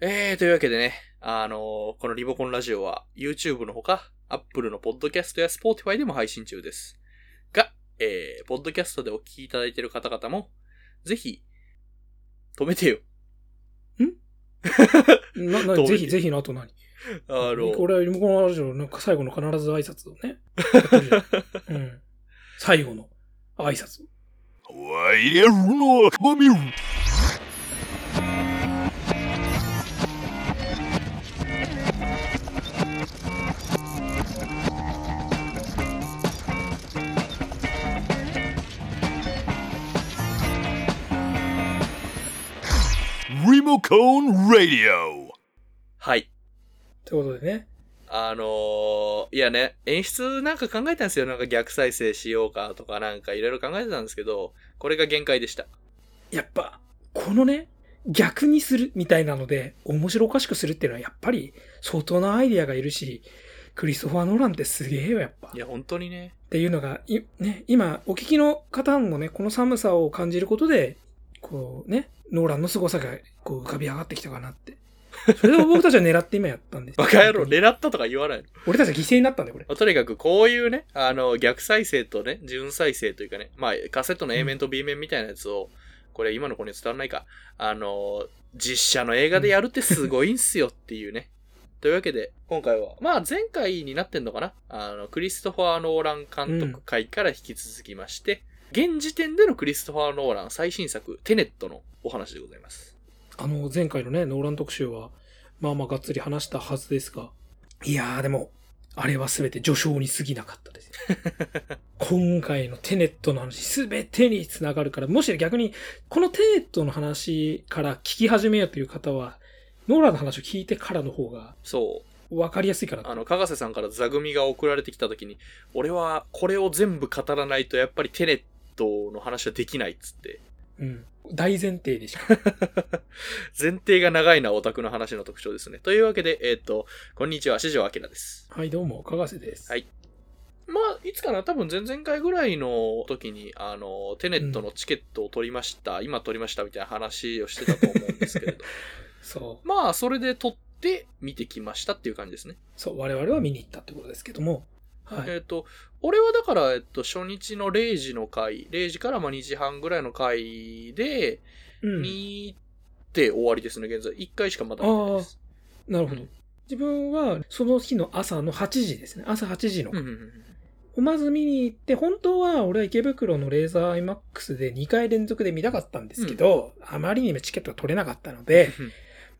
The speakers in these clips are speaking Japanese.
えー、というわけでね、あのーこのリボコンラジオは YouTube のほか、Apple のポッドキャストや Spotify でも配信中です。が、えー、ポッドキャストでお聞きいただいている方々も、ぜひ、止めてよ。な、な、どういうぜひぜひの後何？あの、俺はリモコンのラジオの最後の必ず挨拶をね。うん。最後の挨拶。ワイヤルのマミルモコンラディオはい。ということでね。あのーいやね、演出なんか考えたんですよ。なんか逆再生しようかとかなんかいろいろ考えてたんですけど、これが限界でした。やっぱ、このね、逆にするみたいなので、面白おかしくするっていうのはやっぱり相当なアイディアがいるし、クリストファー・ノーランってすげえよ、やっぱ。いや、本当にね。っていうのが、いね、今、お聞きの方もね、この寒さを感じることで、こうね、ノーランの凄さがこう浮かび上がってきたかなって。それを僕たちは狙って今やったんです。バカ野郎、狙ったとか言わないの。俺たちは犠牲になったんだよ、これ。まあとにかくこういうね、あの、逆再生とね、純再生というかね、まあ、カセットの A 面と B 面みたいなやつを、これ今の子に伝わらないか、あの、実写の映画でやるってすごいんすよっていうね。というわけで、今回は、まあ前回になってんのかなあの、クリストファー・ノーラン監督会から引き続きまして、現時点でのクリストファー・ノーラン最新作、テネットのお話でございます。あの、前回のね、ノーラン特集は、まあまあがっつり話したはずですが、いやーでも、あれはすべて序章に過ぎなかったです。今回のテネットの話、すべてにつながるから、もし逆に、このテネットの話から聞き始めようという方は、ノーランの話を聞いてからの方がそう。分かりやすいかなと。あの、かがせさんから座組が送られてきた時に、俺はこれを全部語らないとやっぱりテネットの話はできないっつって。うん。大前提でしか。前提が長いのはオタクの話の特徴ですね。というわけで、えっ、と、こんにちは、四条明です。はい、どうも、かがせです。はいまあ、いつかな多分前々回ぐらいの時に、あの、テネットのチケットを取りました、今取りましたみたいな話をしてたと思うんですけれど。そう。まあ、それで取って見てきましたっていう感じですね。そう、我々は見に行ったってことですけども。はい。えっ、と、俺はだから、えっと、初日の0時の回、0時からまあ2時半ぐらいの回で、うん。見て終わりですね、現在。1回しかまだ見てないです。なるほど。自分は、その日の朝の8時ですね。朝8時のうんうんうんをまず見に行って、本当は俺は池袋のレーザー IMAX で2回連続で見たかったんですけど、あまりにもチケットが取れなかったので、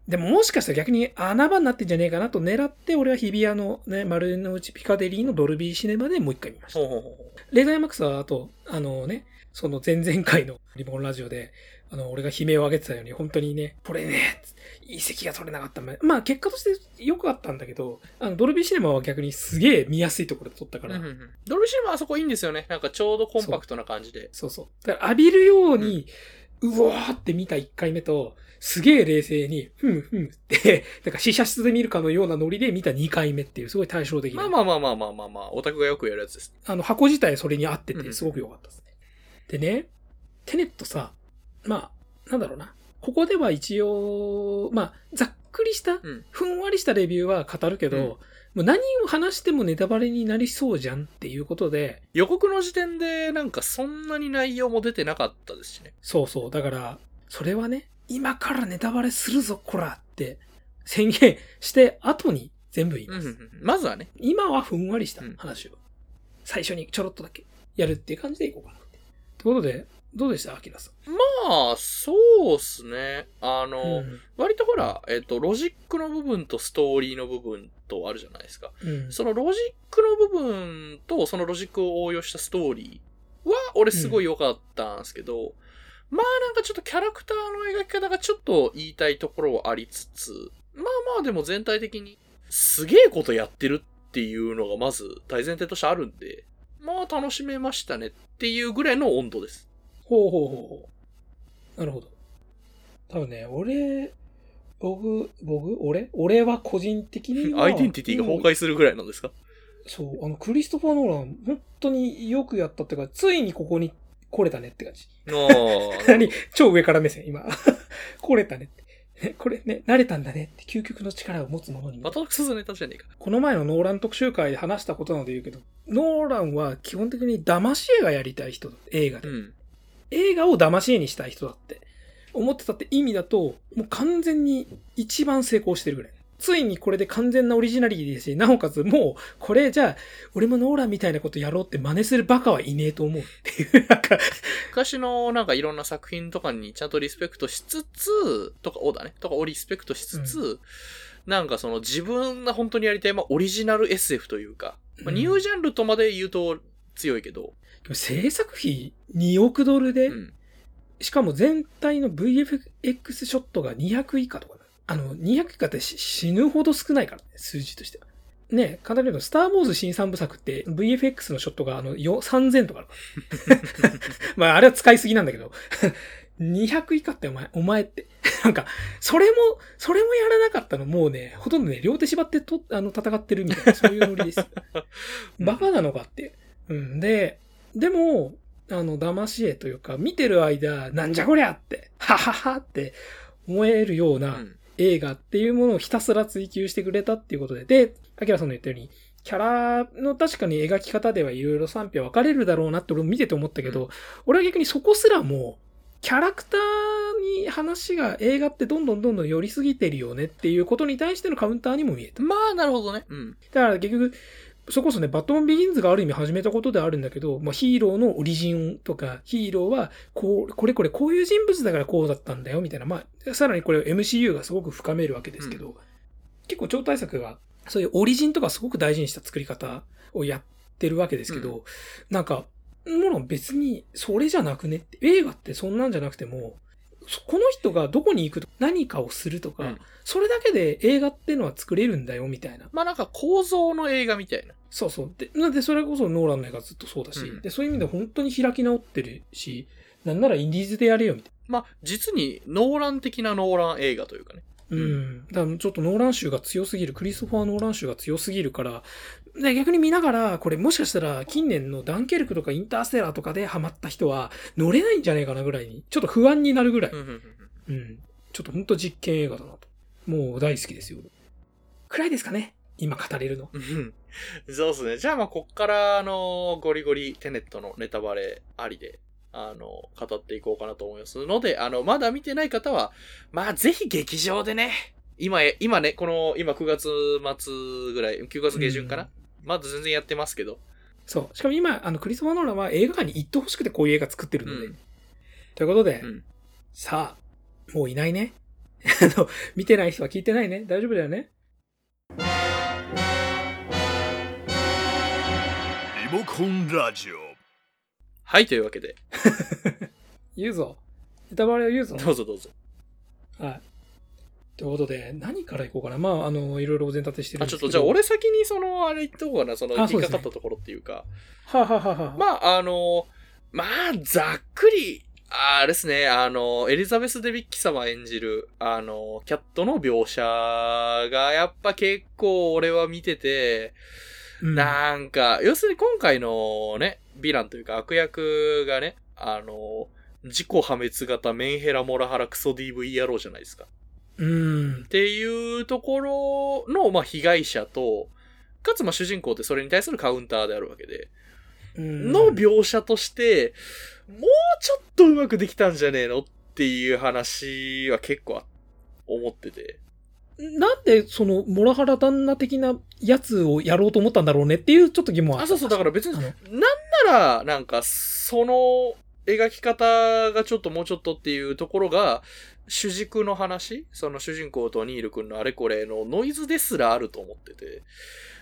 でももしかしたら逆に穴場になってんじゃねえかなと狙って、俺は日比谷のね、丸の内ピカデリーのドルビーシネマでもう一回見ました。ほうほうほうほレーザー IMAX はあと、あのね、その前々回のリボンラジオで、あの、俺が悲鳴を上げてたように、本当にね、これね、いい席が取れなかった。まあ、結果として良かったんだけど、あの、ドルビーシネマは逆にすげえ見やすいところで撮ったから、ううんうんうんドルシネマあそこいいんですよね。なんかちょうどコンパクトな感じで。そうそう。だから浴びるように、うわーって見た1回目と、すげえ冷静に、ふむふむって、なんか試写室で見るかのようなノリで見た2回目っていう、すごい対照的な。まあまあまあまあまあまあまあ、オタクがよくやるやつです。あの、箱自体それに合ってて、うんすごく良かったですね。でね、テネットさ、まあ、なんだろうな。ここでは一応、まあ、ざっくりした、うん。ふんわりしたレビューは語るけど、うんもう何を話してもネタバレになりそうじゃんっていうことで、予告の時点でなんかそんなに内容も出てなかったですしね。そうそう。だから、それはね、今からネタバレするぞ、こらって宣言して後に全部言います。うんうんうんまずはね。今はふんわりした話を、最初にちょろっとだけやるっていう感じでいこうかなって。ということで、どうでした？アキラさん。まあ、そうっすね。あの、うん割とほら、えっ、と、ロジックの部分とストーリーの部分とあるじゃないですか。うん。そのロジックの部分とそのロジックを応用したストーリーは、俺すごい良かったんですけど、まあなんかちょっとキャラクターの描き方がちょっと言いたいところはありつつ、まあまあでも全体的にすげえことやってるっていうのがまず大前提としてあるんで、まあ楽しめましたねっていうぐらいの温度です。ほうほうほうほう。なるほど。多分ね、俺、僕、僕、俺？俺は個人的には。アイデンティティが崩壊するぐらいなんですか？そう、あの、クリストファー・ノーラン、本当によくやったっていうか、ついにここに来れたねって感じ。ああ。何？超上から目線、今。来れたねって。えこれね、慣れたんだねって究極の力を持つ者に。バトルクスズネタじゃねえか。この前のノーラン特集会で話したことなので言うけど、ノーランは基本的に騙し絵がやりたい人だ。映画で。うん。映画を騙し絵にしたい人だって思ってたって意味だと、もう完全に一番成功してるぐらい。ついにこれで完全なオリジナリティですし、なおかつもう、これじゃあ、俺もノーランみたいなことやろうって真似するバカはいねえと思う。っていう、なんか、昔のなんかいろんな作品とかにちゃんとリスペクトしつつ、とか、おだね、とかをリスペクトしつつ、なんかその自分が本当にやりたい、まあオリジナル SF というか、まあ、うん。ニュージャンルとまで言うと強いけど、制作費2億ドルで、うん。しかも全体の VFX ショットが200以下とかだあの、200以下ってし死ぬほど少ないからね、数字としては。ね簡単に言うと、スター・ウォーズ新三部作って VFX のショットがあの、よ3000とか。まあ、あれは使いすぎなんだけど。200以下ってお前、お前って。なんか、それも、それもやらなかったのもうね、ほとんどね、両手縛ってと、あの、戦ってるみたいな、そういうノリですよ。バカなのかって。うん。で、でも、あの、騙し絵というか、見てる間、なんじゃこりゃって、はははって思えるようう。なん映画っていうものをひたすら追求してくれたっていうことで、で、アキラさんの言ったように、キャラの確かに描き方ではいろいろ賛否は分かれるだろうなって俺も見てて思ったけど、うん俺は逆にそこすらも、キャラクターに話が映画ってどんどんどんどん寄りすぎてるよねっていうことに対してのカウンターにも見えた。まあ、なるほどね。うん。だから結局、それこそね、バットマンビギンズがある意味始めたことではあるんだけど、まあ、ヒーローのオリジンとか、ヒーローは、こう、これこれこういう人物だからこうだったんだよ、みたいな。まあ、さらにこれを MCU がすごく深めるわけですけど、結構超大作が、そういうオリジンとかすごく大事にした作り方をやってるわけですけど、なんか、もろ別にそれじゃなくねって、映画ってそんなんじゃなくても、そこの人がどこに行くと何かをするとか、うんそれだけで映画ってのは作れるんだよ、みたいな。まあなんか構造の映画みたいな。そうそう。で、なんでそれこそノーランの映画ずっとそうだし、うんで、そういう意味で本当に開き直ってるし、なんならインディーズでやれよ、みたいまあ、実にノーラン的なノーラン映画というかね。な。うん。だからちょっとノーラン集が強すぎる、クリストファー・ノーラン集が強すぎるから、で逆に見ながら、これもしかしたら近年のダンケルクとかインターステラーとかでハマった人は乗れないんじゃないかなぐらいに、ちょっと不安になるぐらい。うん。ちょっと本当実験映画だなと。もう大好きですよ。くらいですかね今語れるの。うん。そうですね。じゃあまあ、こっから、あの、ゴリゴリテネットのネタバレありで、あの、語っていこうかなと思いますので、あの、まだ見てない方は、まあ、ぜひ劇場でね、今へ、今ね、この、今9月末ぐらい、9月下旬かな、うんまだ全然やってますけど、そう。しかも今、あの、クリストファー・ノーランは映画館に行ってほしくてこういう映画作ってるので。うんということで、うんさあ、もういないね。あの、見てない人は聞いてないね。大丈夫だよね。リモコンラジオはい、というわけで、言うぞ。ネタバレを言うぞ。どうぞどうぞ。はい。ということで、何からいこうかな。まあ、あの、いろいろお膳立てしてるんあ、ですけど。ちょっと、じゃあ、俺先にその、あれ言った方がな、その、あそうですね引っかかったところっていうか、はあ、はあはあはあ、まあ、あの、まあ、ざっくり、あれですね、あの、エリザベス・デビッキ様演じる、あの、キャットの描写が、やっぱ結構俺は見てて、うん、なんか、要するに今回のね、ヴィランというか悪役がね、あの、自己破滅型メンヘラモラハラクソ DV 野郎じゃないですか。うん。っ。ていうところの、まあ、被害者と、かつ、まあ、主人公ってそれに対するカウンターであるわけで、うん。の描写として、もうちょっとうまくできたんじゃねえのっていう話は結構思ってて。なんで、その、モラハラ旦那的なやつをやろうと思ったんだろうねっていうちょっと疑問はあ、そうそう、だから別に、あなんのなら、なんか、その描き方がちょっともうちょっとっていうところが、主軸の話？その主人公とニール君のあれこれのノイズですらあると思ってて。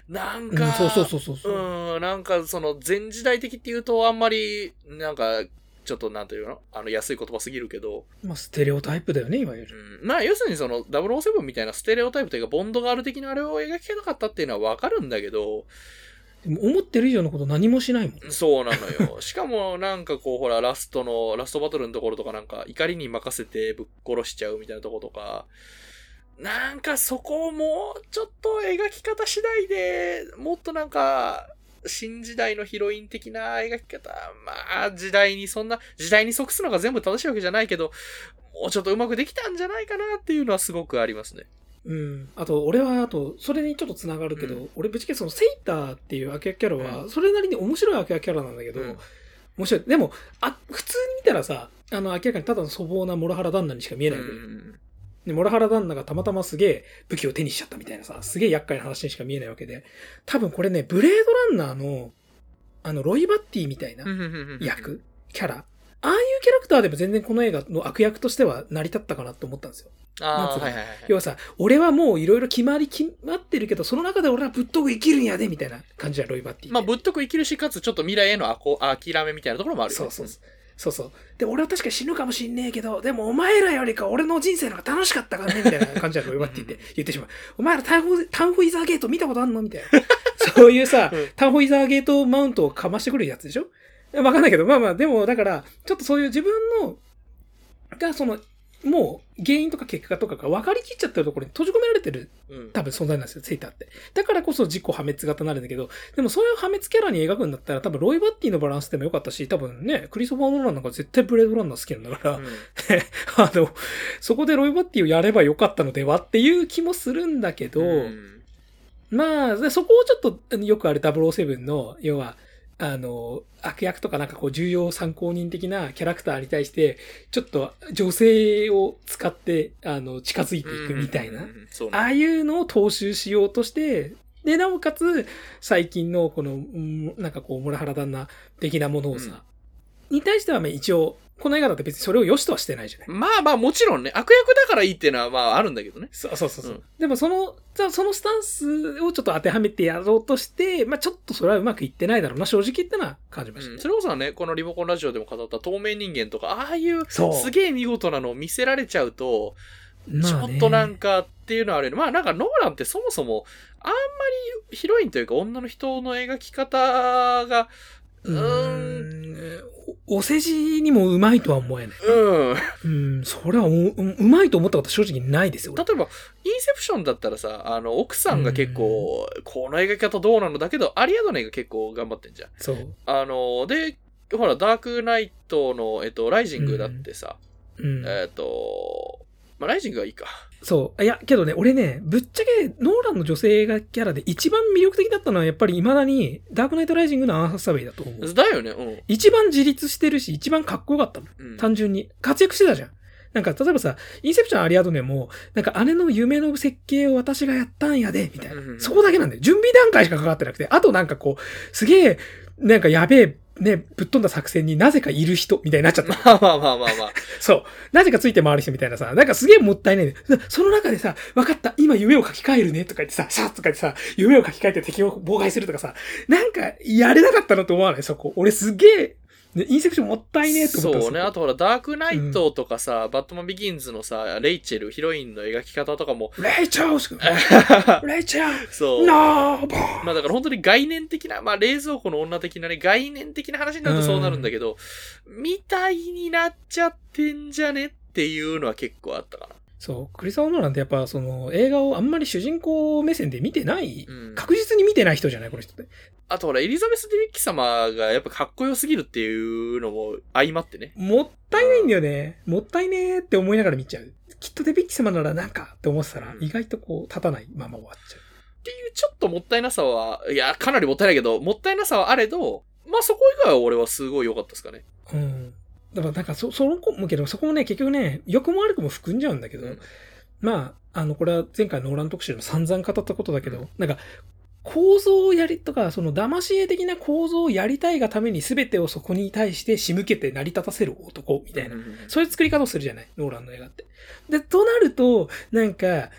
なんか、うん、そうそうそうそうそう。うん、なんかその前時代的っていうとあんまり、なんか、ちょっとなんていうの？あの安い言葉すぎるけど、まあ、ステレオタイプだよね、いわゆる。うん、まあ要するにその007みたいなステレオタイプというかボンドガール的なあれを描きたかったっていうのはわかるんだけど、でも思ってる以上のこと何もしないもん。そうなのよ。しかもなんかこうほらラストの、ラストバトルのところとかなんか怒りに任せてぶっ殺しちゃうみたいなとことか、なんかそこをもうちょっと描き方次第でもっとなんか、新時代のヒロイン的な描き方。まあ、時代にそんな、時代に即すのが全部正しいわけじゃないけど、もうちょっとうまくできたんじゃないかなっていうのはすごくありますね。うん。あと、俺は、あと、それにちょっと繋がるけど、うん。俺ぶっちゃけそのセイターっていう悪役キャラは、うそれなりに面白い悪役キャラなんだけど、うん。面白い。でも、あ、普通に見たらさ、あの、明らかにただの粗暴なモラハラ旦那にしか見えないうんで、モラハラ旦那がたまたますげえ武器を手にしちゃったみたいなさ、すげえ厄介な話にしか見えないわけで、多分これね、ブレードランナーの、あの、ロイバッティみたいな役、キャラ、ああいうキャラクターでも全然この映画の悪役としては成り立ったかなって思ったんですよ。あはいはいはい。要はさ、俺はもういろいろ決まり決まってるけど、その中で俺はぶっとく生きるんやで、みたいな感じじゃん、ロイバッティ。まあ、ぶっとく生きるし、かつちょっと未来へのあこ諦めみたいなところもあるよね。そうそうそう。そう。で、俺は確かに死ぬかもしんねえけど、でもお前らよりか俺の人生の方が楽しかったからね、みたいな感じだろ、ロイバッティって言ってしまう。お前らタンフ、タンフイザーゲート見たことあんのみたいな。そういうさうん、タンフイザーゲートマウントをかましてくるやつでしょ？わかんないけど、まあまあ、でもだから、ちょっとそういう自分の、が、その、もう原因とか結果とかが分かりきっちゃってるところに閉じ込められてるうん。多分存在なんですよ、セイターって。だからこそ自己破滅型になるんだけど、でもそういう破滅キャラに描くんだったら多分ロイバッティのバランスでもよかったし、多分ね、クリストファー・ノーランなんか絶対ブレードランナー好きなんだから、うん。あの、そこでロイバッティをやればよかったのではっていう気もするんだけど、うん。まあ、でそこをちょっとよくある007の、要は、あの、悪役とかなんかこう重要参考人的なキャラクターに対して、ちょっと女性を使って、あの、近づいていくみたいな。ああいうのを踏襲しようとして、で、なおかつ、最近のこの、うんなんかこう、モラハラ旦那的なものをさ、に対してはまあ一応、この映画だって別にそれを良しとはしてないじゃない。まあまあもちろんね、悪役だからいいっていうのはまああるんだけどね。そうそうそうそう、うんでもその、じゃあそのスタンスをちょっと当てはめてやろうとして、まあちょっとそれはうまくいってないだろうな、正直ってのは感じましたね。うんそれこそね、このリモコンラジオでも語った透明人間とか、ああいうすげえ見事なのを見せられちゃうと、ちょっとなんかっていうのはあるよね。まあなんかノーランってそもそも、あんまりヒロインというか女の人の描き方が、うん、おお世辞にもうまいとは思えない。うん。うん、それはおううまいと思ったこと正直ないですよ。例えば、インセプションだったらさ、あの、奥さんが結構、この描き方どうなのだけど、アリアドネが結構頑張ってんじゃん。そう。あの、で、ほら、ダークナイトの、えっと、ライジングだってさ、うん。えっと、まあ、ライジングがいいか。そう。いや、けどね、俺ね、ぶっちゃけ、ノーランの女性がキャラで一番魅力的だったのは、やっぱり未だに、ダークナイトライジングのアン・ハサウェイだと思う。だよね、うん。一番自立してるし、一番かっこよかったの。うん単純に。活躍してたじゃん。なんか、例えばさ、インセプションアリアドネも、なんか姉の夢の設計を私がやったんやで、みたいなうんうん。そこだけなんだよ。準備段階しかかかってなくて、あとなんかこう、すげえ、なんかやべえ、ね、ぶっ飛んだ作戦になぜかいる人みたいになっちゃった。まあまあまあまあまあ。そう。なぜかついて回る人みたいなさ、なんかすげえもったいないね。その中でさ、分かった、今夢を書き換えるねとか言ってさ、シャッとか言ってさ、夢を書き換えて敵を妨害するとかさ、なんかやれなかったのと思わない？そこ。俺すげえ、ね、インセプションもったいねえと思ったそうね。こあとほら、ダークナイトとかさ、バットマンビギンズのさ、レイチェル、ヒロインの描き方とかも、レイチャーしか レイチャーそう。まあだから本当に概念的な、まあ冷蔵庫の女的なね、概念的な話になるとそうなるんだけど、みたいになっちゃってんじゃねっていうのは結構あったかな。そう、クリスタオ・ノーランってやっぱその映画をあんまり主人公目線で見てない、うん確実に見てない人じゃないこの人って。あとほら、エリザベス・デビッキ様がやっぱかっこよすぎるっていうのも相まってね。もったいないんだよね。もったいねーって思いながら見ちゃう。きっとデビッキ様ならなんかって思ってたら、うん意外とこう立たないまま終わっちゃう。っていうちょっともったいなさは、いや、かなりもったいないけど、もったいなさはあれど、まあそこ以外は俺はすごい良かったですかね。うん。だからなんかそ、その子もけど、そこもね、結局ね、良くも悪くも含んじゃうんだけど、うんまあ、あの、これは前回ノーラン特集でも散々語ったことだけど、なんか、構造をやりとか、その騙し絵的な構造をやりたいがために全てをそこに対して仕向けて成り立たせる男みたいな。そういう作り方をするじゃないノーランの映画って。で、となると、なんか、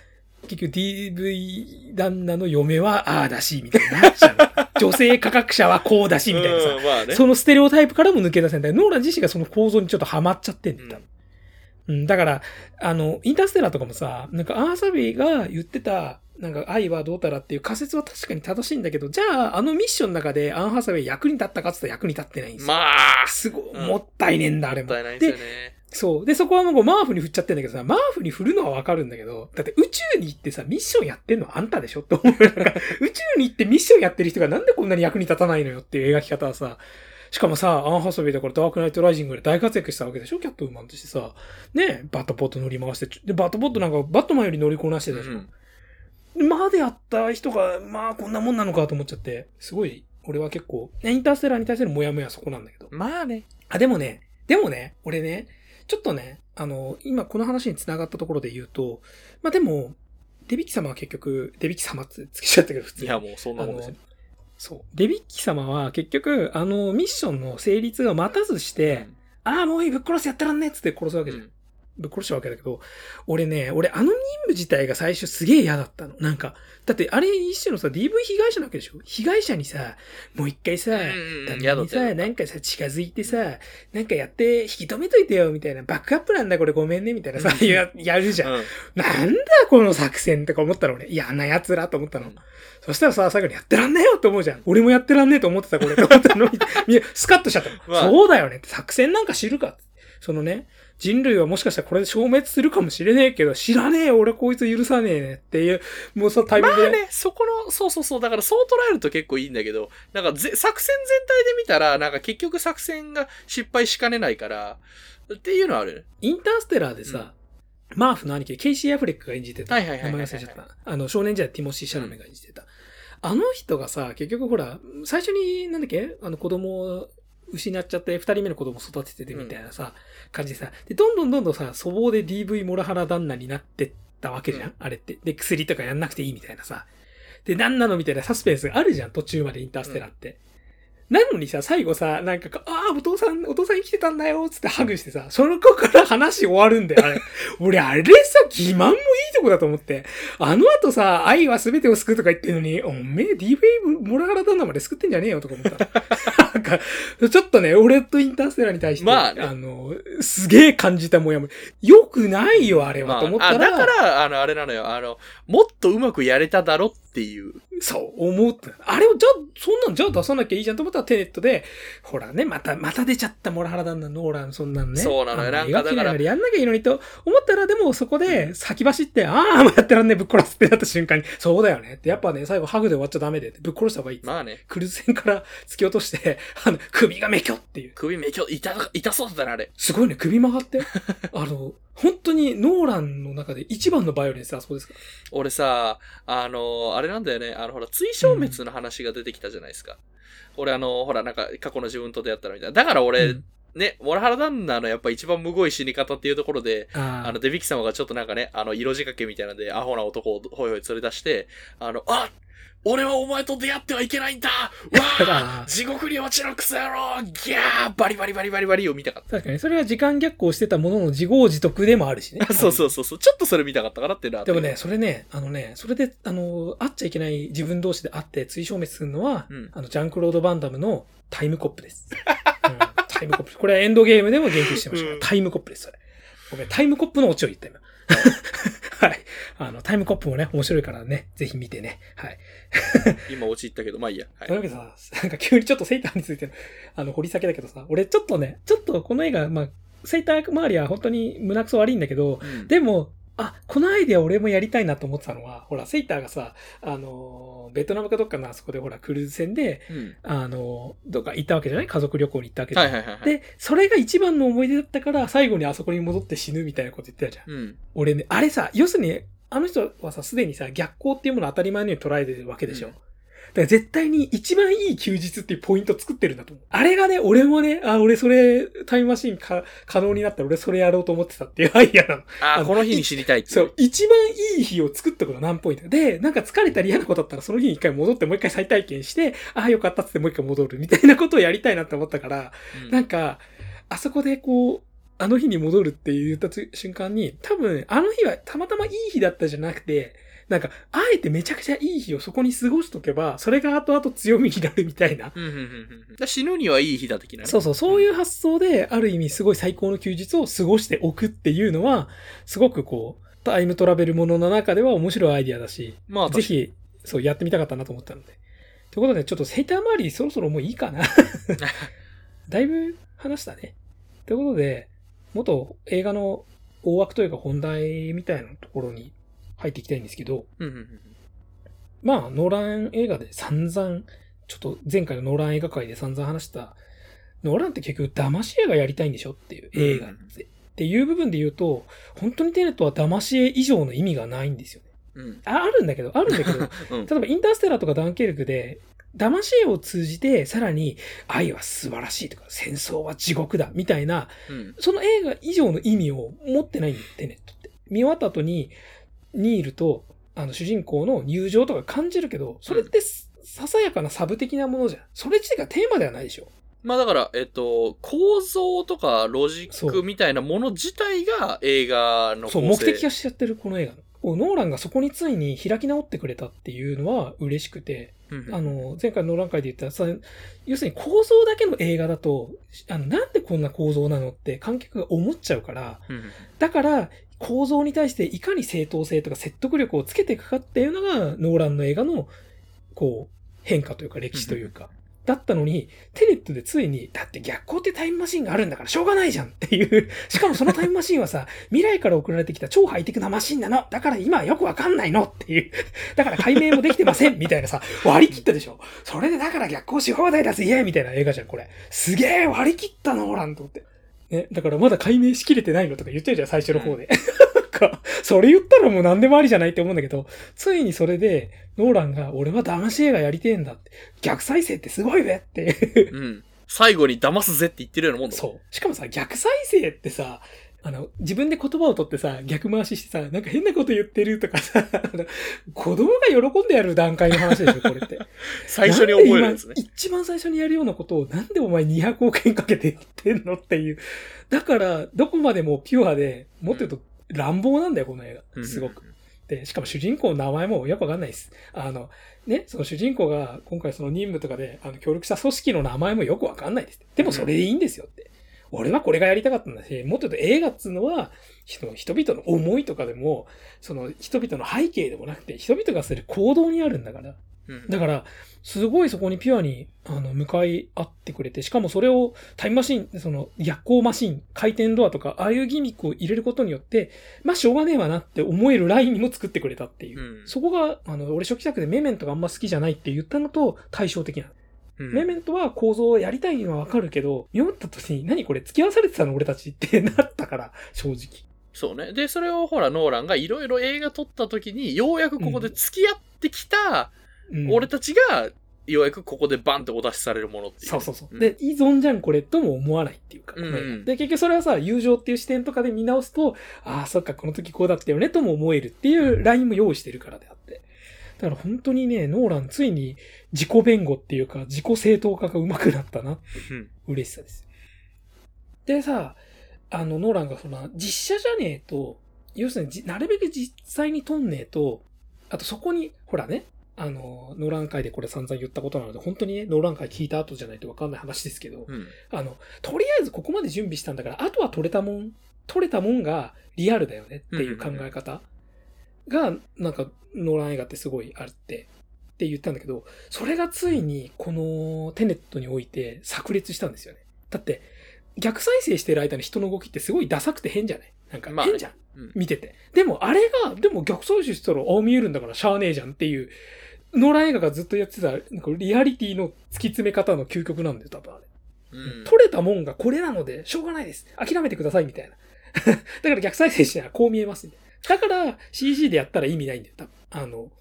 結局 DV 旦那の嫁はああだし、みたいになっちゃう。女性科学者はこうだし、みたいなさ。うんまあね。そのステレオタイプからも抜け出せない。ノーラン自身がその構造にちょっとハマっちゃってんだよ、多分うん、だから、あの、インターステラーとかもさ、なんかアーサビーが言ってた、なんか愛はどうたらっていう仮説は確かに正しいんだけど、じゃあ、あのミッションの中でアン・ハサウェイ役に立ったかって言ったら役に立ってないんですよ。まあ、すごい、うんもったいねえんだ、あれも。もったいないですよね。そう。で、そこはもうマーフに振っちゃってんだけどさ、マーフに振るのはわかるんだけど、だって宇宙に行ってさ、ミッションやってんのあんたでしょって思う。なんか 宇宙に行ってミッションやってる人がなんでこんなに役に立たないのよっていう描き方はさ、しかもさ、アン・ハサウェイだからダークナイト・ライジングで大活躍したわけでしょキャットウーマンとしてさ。ねバットポッド乗り回して。で、バットポッドなんかバットマンより乗りこなしてたでしょ、うんまでやった人が、まあこんなもんなのかと思っちゃって、すごい、俺は結構、インターステラーに対するモヤモヤはそこなんだけど。まあね。あ、でもね、でもね、俺ね、ちょっとね、あの、今この話に繋がったところで言うと、まあでも、デビキ様は結局、デビキ様ってつけちゃったけど、普通に。いや、もうそんなもんですよ。、そう。デビキ様は結局、あの、ミッションの成立が待たずして、ああ、もういい、ぶっ殺してやってらんねっつって殺すわけじゃん。うんぶっ殺したわけだけど、俺ね、俺あの任務自体が最初すげえ嫌だったの。なんか、だってあれ一種のさ、DV 被害者なわけでしょ？被害者にさ、もう一回さ、た那にさ、なんかさ、近づいてさ、なんかやって引き止めといてよ、みたいな、バックアップなんだ、これごめんね、みたいなさ、ややるじゃん。うんなんだこの作戦とか思ったの俺。嫌な奴らと思ったの。うんそしたらさ、最後にやってらんねえよって思うじゃん。俺もやってらんねえと思ってた、これ。と思ったの スカッとしちゃったの。まあそうだよねって。作戦なんか知るか。そのね、人類はもしかしたらこれで消滅するかもしれねえけど、知らねえよ、俺こいつ許さねえねっていう、もうさ、タイミングで。まあね、そこの、そうそうそう、だからそう捉えると結構いいんだけど、なんかぜ作戦全体で見たら、なんか結局作戦が失敗しかねないから、っていうのはあるよね。インターステラーでさ、マーフの兄貴でケイシー・アフレックが演じてた。はいはいはいはい名前忘れちゃった。あの、少年時代ティモシー・シャラメが演じてた。あの人がさ、結局ほら、最初に、なんだっけ？あの子供を失っちゃって、二人目の子供育てててみたいなさ、感じでさ、で、どんどんどんどんさ、粗暴で DV モラハラ旦那になってったわけじゃん、うんあれって。で、薬とかやんなくていいみたいなさ。で、なんなのみたいなサスペンスがあるじゃん、途中までインターステラーって。なのにさ、最後さ、なんか、ああ、お父さん、お父さん生きてたんだよ、つってハグしてさ、その子から話終わるんだよ、あれ。俺、あれさ、欺瞞もいいとこだと思って。あの後さ、愛は全てを救うとか言ってるのに、おめえ DV モラハラ旦那まで救ってんじゃねえよ、とか思った。ちょっとね、俺とインターステラーに対して、まあねの、すげえ感じたもやもや。よくないよ、あれは、まあ、と思ったら。あだから、あの、あれなのよ。あの、もっとうまくやれただろっていう。そう、思った。あれを、じゃあ、そんなんじゃあ出さなきゃいいじゃんと思ったらテネットで、ほらね、また、また出ちゃったモラハラ旦那、ノーラン、そんなんね。そうなのよあなんかだからやんなきゃいいのにと思ったら、でもそこで先走って、ああ、もうやってらんねえぶっ殺すってなった瞬間に、そうだよねって。やっぱね、最後ハグで終わっちゃダメで、ぶっ殺した方がいいって。まあね、クルーズ船から突き落として、あの、首がめきょっていう。首めきょ、痛、痛そうだったな、あれ。すごいね、首曲がって。あの、本当にノーランの中で一番のバイオレンスあそこですか俺さ、あの、あれなんだよね。あの、ほら、追消滅の話が出てきたじゃないですか。俺、あの、ほら、なんか、過去の自分と出会ったのみたいな。だから俺、うんね、モラハラ旦那のやっぱ一番むごい死に方っていうところで、ああの、デビキ様がちょっとなんかね、あの、色仕掛けみたいなんで、アホな男をほいほい連れ出して、あの、あ俺はお前と出会ってはいけないんだ わああ地獄に落ちろクソ野郎ギャーバリバリバリバリバリを見たかっ確かに、それは時間逆行してたものの自業自得でもあるしね。た。そうそうそうそう。ちょっとそれ見たかったかなっていうのはあったけどでもね、それね、あのね、それで、あの、会っちゃいけない自分同士で会って追消滅するのは、うんあの、ジャンクロード・バンダムのタイムコップです。うん、タイムコップ。これはエンドゲームでも言及してましたから、うんタイムコップです、それ。ごめん、タイムコップのオチを言った今。はい。あの、タイムコップもね、面白いからね、ぜひ見てね。はい。今落ち行ったけど、まあいいや。はいというわけでさ、なんか急にちょっとセイターについての、あの、掘り下げだけどさ、俺ちょっとね、ちょっとこの映画、まあ、セイター周りは本当に胸くそ悪いんだけど、うんでも、あ、このアイデア俺もやりたいなと思ってたのは、ほら、セイターがさ、あのー、ベトナムかどっかのあそこでほら、クルーズ船で、うんあのー、どっか行ったわけじゃない？家族旅行に行ったわけじゃん。はいはいはいはい。で、それが一番の思い出だったから、最後にあそこに戻って死ぬみたいなこと言ってたじゃん。うん。俺ね、あれさ、要するに、あの人はさ、すでにさ、逆行っていうものを当たり前のように捉えてるわけでしょ。うんだから絶対に一番いい休日っていうポイント作ってるんだと思う。あれがね、俺もね、あ、俺それ、タイムマシンか可能になったら俺それやろうと思ってたっていうアイデアなの。あー、あのこの日に知りたいっていそう、一番いい日を作っとくの何ポイント。で、なんか疲れたり嫌なことだったらその日に一回戻ってもう一回再体験して、ああ、よかったっつってもう一回戻るみたいなことをやりたいなって思ったから、うんなんか、あそこでこう、あの日に戻るって言った瞬間に、多分、あの日はたまたまいい日だったじゃなくて、なんか、あえてめちゃくちゃいい日をそこに過ごしとけば、それが後々強みになるみたいな。死ぬにはいい日だ的なね。そうそう、そういう発想で、ある意味すごい最高の休日を過ごしておくっていうのは、すごくこう、タイムトラベルものの中では面白いアイディアだし、まあ、ぜひ、そう、やってみたかったなと思ったので。ということで、ちょっとセーター周りそろそろもういいかな。だいぶ話したね。ということで、元映画の大枠というか本題みたいなところに入っていきたいんですけど、うんうんうんまあ、ノーラン映画で散々、ちょっと前回のノーラン映画界で散々話した、ノーランって結局騙し絵がやりたいんでしょっていう映画って。っていう部分で言うと、本当にテネットは騙し絵以上の意味がないんですよね。うん。ああるんだけど、あるんだけど、うん。例えばインターステラーとかダンケルクで、騙し絵を通じて、さらに愛は素晴らしいとか、戦争は地獄だ、みたいな、うん。その映画以上の意味を持ってないんだよ、テネットって。見終わった後に、ニールと、あの、主人公の友情とか感じるけど、それってす、ささやかなサブ的なものじゃん。それ自体がテーマではないでしょ。まあだから、えっと、構造とかロジックみたいなもの自体が映画の構成。そう、目的化しちゃってる、この映画。の。ノーランがそこについに開き直ってくれたっていうのは嬉しくて、うんあの、前回ノーラン会で言ったさ、要するに構造だけの映画だと、あの、なんでこんな構造なのって観客が思っちゃうから、うん。だから、構造に対していかに正当性とか説得力をつけていくかっていうのが、ノーランの映画の、こう、変化というか歴史というか。だったのに、テネットでついに、だって逆光ってタイムマシンがあるんだからしょうがないじゃんっていう。しかもそのタイムマシンはさ、未来から送られてきた超ハイテクなマシンなの。だから今はよくわかんないのっていう。だから解明もできてませんみたいなさ、割り切ったでしょ。それでだから逆光し放題だぜイエーイみたいな映画じゃん、これ。すげえ割り切ったノーランと思って。ね、だからまだ解明しきれてないのとか言っちゃうじゃん、最初の方で。なんか、それ言ったらもう何でもありじゃないって思うんだけど、ついにそれで、ノーランが、俺は騙し映画やりてえんだって。逆再生ってすごいべっていう。うん。最後に騙すぜって言ってるようなもんだもんそう。しかもさ、逆再生ってさ、あの、自分で言葉を取ってさ、逆回ししてさ、なんか変なこと言ってるとかさ、子供が喜んでやる段階の話でしょ、これって。最初に覚えるやつね一番最初にやるようなことを、なんでお前200億円かけて言ってんのっていう。だから、どこまでもピュアで、もっと言うと乱暴なんだよ、この映画。すごく。。で、しかも主人公の名前もよくわかんないです。あの、ね、その主人公が今回その任務とかで、あの、協力した組織の名前もよくわかんないです。でもそれでいいんですよって。俺はこれがやりたかったんだし、もっと言うと映画っつうのは、人人々の思いとかでも、その人々の背景でもなくて、人々がする行動にあるんだから。うんだから、すごいそこにピュアに、あの、向かい合ってくれて、しかもそれをタイムマシン、その、逆光マシン、回転ドアとか、ああいうギミックを入れることによって、まあ、しょうがねえわなって思えるラインにも作ってくれたっていう。うんそこが、あの、俺初期作でメメントがあんま好きじゃないって言ったのと対照的なの。うんメメントは構造をやりたいのはわかるけど、見終わった時に、何これ付き合わされてたの俺たちってなったから、正直。そうね。で、それをほら、ノーランがいろいろ映画撮った時に、ようやくここで付き合ってきた、うん俺たちが、ようやくここでバンってお出しされるものっていう。そうそうそう。んで、依存じゃんこれとも思わないっていうか、で、結局それはさ、友情っていう視点とかで見直すと、ああ、そっか、この時こうだったよねとも思えるっていうラインも用意してるからであって。だから本当にね、ノーランついに自己弁護っていうか、自己正当化が上手くなったなうん。嬉しさです。でさ、あの、ノーランがその、実写じゃねえと、要するにじ、なるべく実際に撮んねえと、あとそこに、ほらね、あの、ノーラン会でこれ散々言ったことなので、本当にね、ノーラン会聞いた後じゃないとわかんない話ですけど、うん。あの、とりあえずここまで準備したんだから、あとは取れたもん、取れたもんがリアルだよねっていう考え方が、なんか、ノーラン映画ってすごいあるって、って言ったんだけど、それがついにこのテネットにおいて炸裂したんですよね。だって、逆再生してる間に人の動きってすごいダサくて変じゃない？なんか変じゃん。うん。見てて。でもあれが、でも逆再生したら、ああ見えるんだからしゃあねえじゃんっていう、ノーラン映画がずっとやってた、なんかリアリティの突き詰め方の究極なんだよ、多分あれ。うん。取れたもんがこれなので、しょうがないです。諦めてください、みたいな。だから逆再生してらこう見えます、ね。だから CG でやったら意味ないんだよ、多分。あの、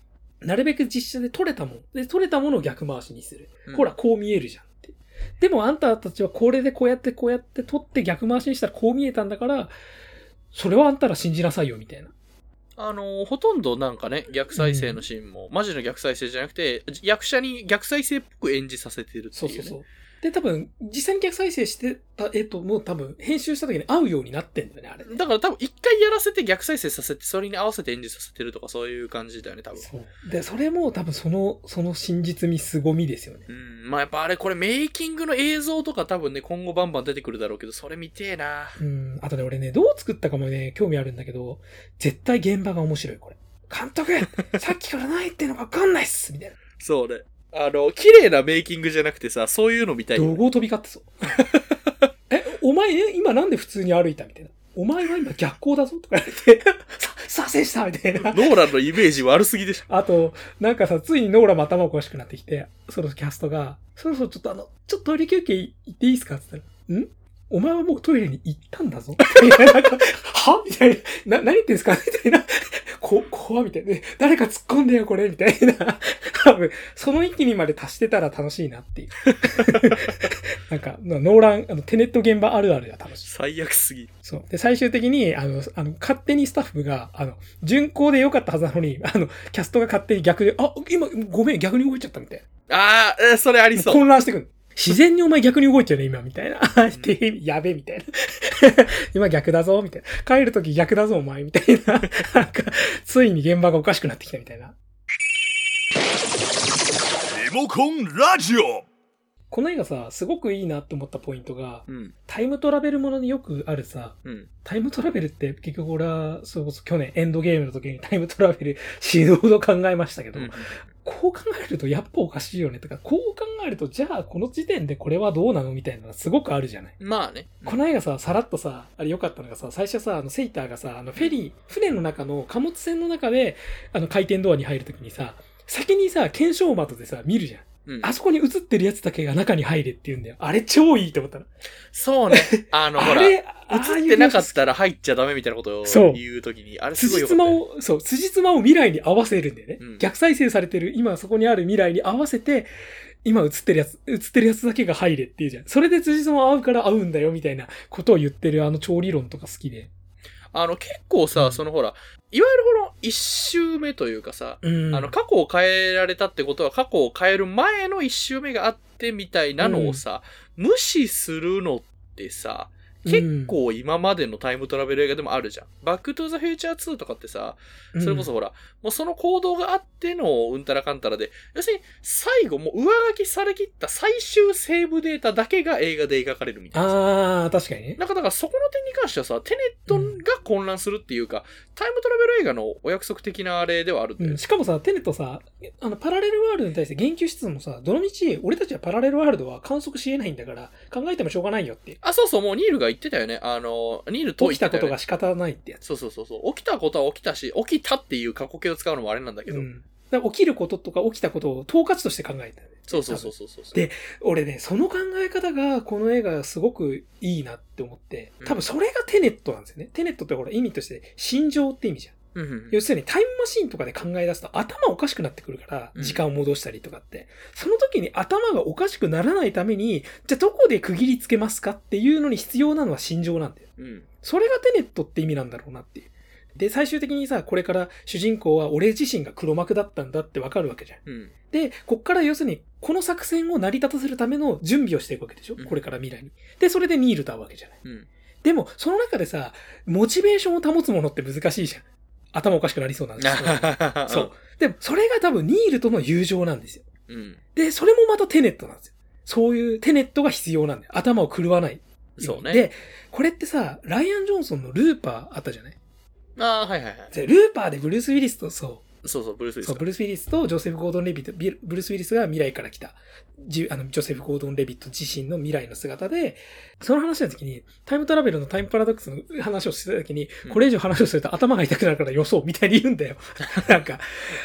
なるべく実写で撮れたもん。で、撮れたものを逆回しにする。うんほら、こう見えるじゃんって。でもあんたたちはこれでこうやってこうやって撮って逆回しにしたらこう見えたんだから、それはあんたら信じなさいよ、みたいな。あのーほとんどなんかね、逆再生のシーンも、マジの逆再生じゃなくて、役者に逆再生っぽく演じさせてるっていうう、ね。そそうそう。で、多分、実際に逆再生してた絵ともう多分、編集した時に合うようになってんだよね、あれね。だから多分一回やらせて逆再生させて、それに合わせて演じさせてるとかそういう感じだよね、多分。そう。で、それも多分その、その真実味凄みですよね。うん。まあやっぱあれこれメイキングの映像とか多分ね、今後バンバン出てくるだろうけど、それ見てえな。うん。あとね、俺ね、どう作ったかもね、興味あるんだけど、絶対現場が面白い、これ。監督 さっきから何言ってんのか分かんないっすみたいな。そうね。あの、綺麗なメイキングじゃなくてさ、そういうの見たいよね。怒号飛び交ってそう。え、お前ね、今なんで普通に歩いたみたいな。お前は今逆光だぞとか言われて、さ、左遷したみたいな。ノーランのイメージ悪すぎでしょ。あと、なんかさ、ついにノーラも頭おかしくなってきて、そのキャストが、そろそろちょっとあの、ちょっとトイレ休憩行っていいですかって言ったら、んお前はもうトイレに行ったんだぞ。みたいな、なんか、は？みたいな。な、何言ってんすか？みたいな。こ、怖みたいな。誰か突っ込んでよ、これ？みたいな。多分、その域にまで達してたら楽しいなっていう。なんか、ノーラン、あの、テネット現場あるあるが楽しい。最悪すぎる。そう。で、最終的に、あの、あの、勝手にスタッフが、あの、巡行で良かったはずなのに、あの、キャストが勝手に逆で、あ、今、ごめん、逆に動いちゃったみたいあー、えーそれありな。そう。混乱してくる。自然にお前逆に動いちゃうね、今、みたいな。でやべ、みたいな。今逆だぞ、みたいな。帰るとき逆だぞ、お前、みたいな。なんか、ついに現場がおかしくなってきたみたいな。リモコンラジオこの映画さ、すごくいいなって思ったポイントが、うん。タイムトラベルものによくあるさ、うん。タイムトラベルって結局俺は、それこそ去年エンドゲームの時にタイムトラベル 死ぬほど考えましたけど、うんこう考えるとやっぱおかしいよねとか、こう考えるとじゃあこの時点でこれはどうなのみたいなのがすごくあるじゃない。まあね。この映画さ、さらっとさ、あれ良かったのがさ、最初さ、あの、セイターがさ、あの、フェリー、船の中の貨物船の中で、あの、回転ドアに入るときにさ、先にさ、検証窓でさ、見るじゃん。うんあそこに映ってるやつだけが中に入れって言うんだよ。あれ超いいと思ったの。そうね。あの、ほら、あれ、映ってなかったら入っちゃダメみたいなことをそう言うときに、あれすごい辻よかったよ褄を、そう、辻褄を未来に合わせるんだよね。うん逆再生されてる、今そこにある未来に合わせて、今映ってるやつ、映ってるやつだけが入れっていうじゃん。それで辻褄合うから合うんだよ、みたいなことを言ってるあの超理論とか好きで。あの、結構さ、うんそのほら、いわゆるこの一周目というかさ、うん。あの、過去を変えられたってことは、過去を変える前の一周目があってみたいなのをさ、無視するのってさ、結構今までのタイムトラベル映画でもあるじゃん。バックトゥーザフューチャー2とかってさ、それこそほら、もうその行動があってのうんたらかんたらで、要するに最後もう上書きされきった最終セーブデータだけが映画で描かれるみたいなさ。ああ、確かにね。なんかだからそこの点に関してはさ、テネットが混乱するっていうか、タイムトラベル映画のお約束的なあれではあるんだようん、しかもさ、テネットさ、あの、パラレルワールドに対して言及しつつもさ、どのみち、俺たちはパラレルワールドは観測し得ないんだから、考えてもしょうがないよって。あ、そうそう、もうニールが言ってたよね。あの、ニールと起きたことが仕方ないってやつ。そうそうそうそう。起きたことは起きたし、起きたっていう過去形を使うのもあれなんだけど。うん。起きることとか起きたことを統括として考えた。そうそうそうそうそう。で俺ね、その考え方が、この映画すごくいいなって思って、多分それがテネットなんですよね。テネットってほら意味として、心情って意味じゃん。うんうん要するにタイムマシンとかで考え出すと頭おかしくなってくるから、うん時間を戻したりとかって。その時に頭がおかしくならないために、じゃあどこで区切りつけますかっていうのに必要なのは心情なんだよ。うん。それがテネットって意味なんだろうなっていう。で、最終的にさ、これから主人公は俺自身が黒幕だったんだってわかるわけじゃん。うん。で、こっから要するに、この作戦を成り立たせるための準備をしていくわけでしょ、うんこれから未来に。で、それでニールと会うわけじゃない。うん。でも、その中でさ、モチベーションを保つものって難しいじゃん。頭おかしくなりそうなんですよ。そう。でも、それが多分ニールとの友情なんですよ。うん。で、それもまたテネットなんですよ。そういうテネットが必要なんだよ。頭を狂わない。そうね。で、これってさ、ライアン・ジョンソンのルーパーあったじゃない？ああ、はいはいはい。でルーパーでブルース・ウィリスと、そう、そうそう、ブルース・ウィリスそう、ブルース・ウィリスとジョセフ・ゴードン・レビット、ブルース・ウィリスが未来から来た、じあのジョセフ・ゴードン・レビット自身の未来の姿で、その話の時に、タイムトラベルのタイムパラドックスの話をしてた時に、うんこれ以上話をすると頭が痛くなるから予想みたいに言うんだよ。なんか、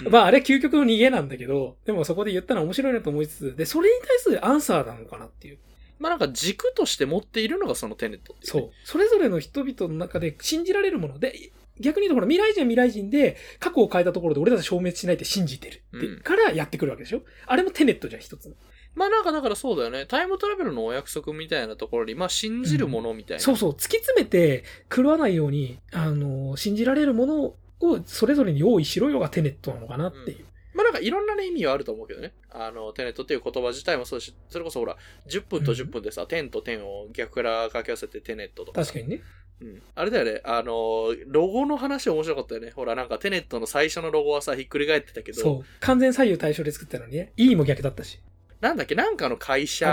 うんまああれは究極の逃げなんだけど、でもそこで言ったのは面白いなと思いつつ、で、それに対するアンサーなのかなっていう。まあなんか軸として持っているのがそのテネットっていうね、そう。それぞれの人々の中で信じられるもので、逆に言うとほら未来人は未来人で過去を変えたところで俺たち消滅しないって信じてるって、うんからやってくるわけでしょ？あれもテネットじゃん一つの。まあなんかだからそうだよね。タイムトラベルのお約束みたいなところに、まあ信じるものみたいな。そうそう。突き詰めて狂わないように、あの、信じられるものをそれぞれに用意しろよがテネットなのかなっていう。まあなんかいろんなね意味はあると思うけどね。あの、テネットっていう言葉自体もそうだし、それこそほら、10分と10分でさ、点と点を逆から掛け合わせてテネットとか。確かにね。うん。あれだよね。あの、ロゴの話面白かったよね。ほら、なんかテネットの最初のロゴはさ、ひっくり返ってたけど、そう。完全左右対称で作ったのにね。E も逆だったし。なんだっけ、なんかの会社。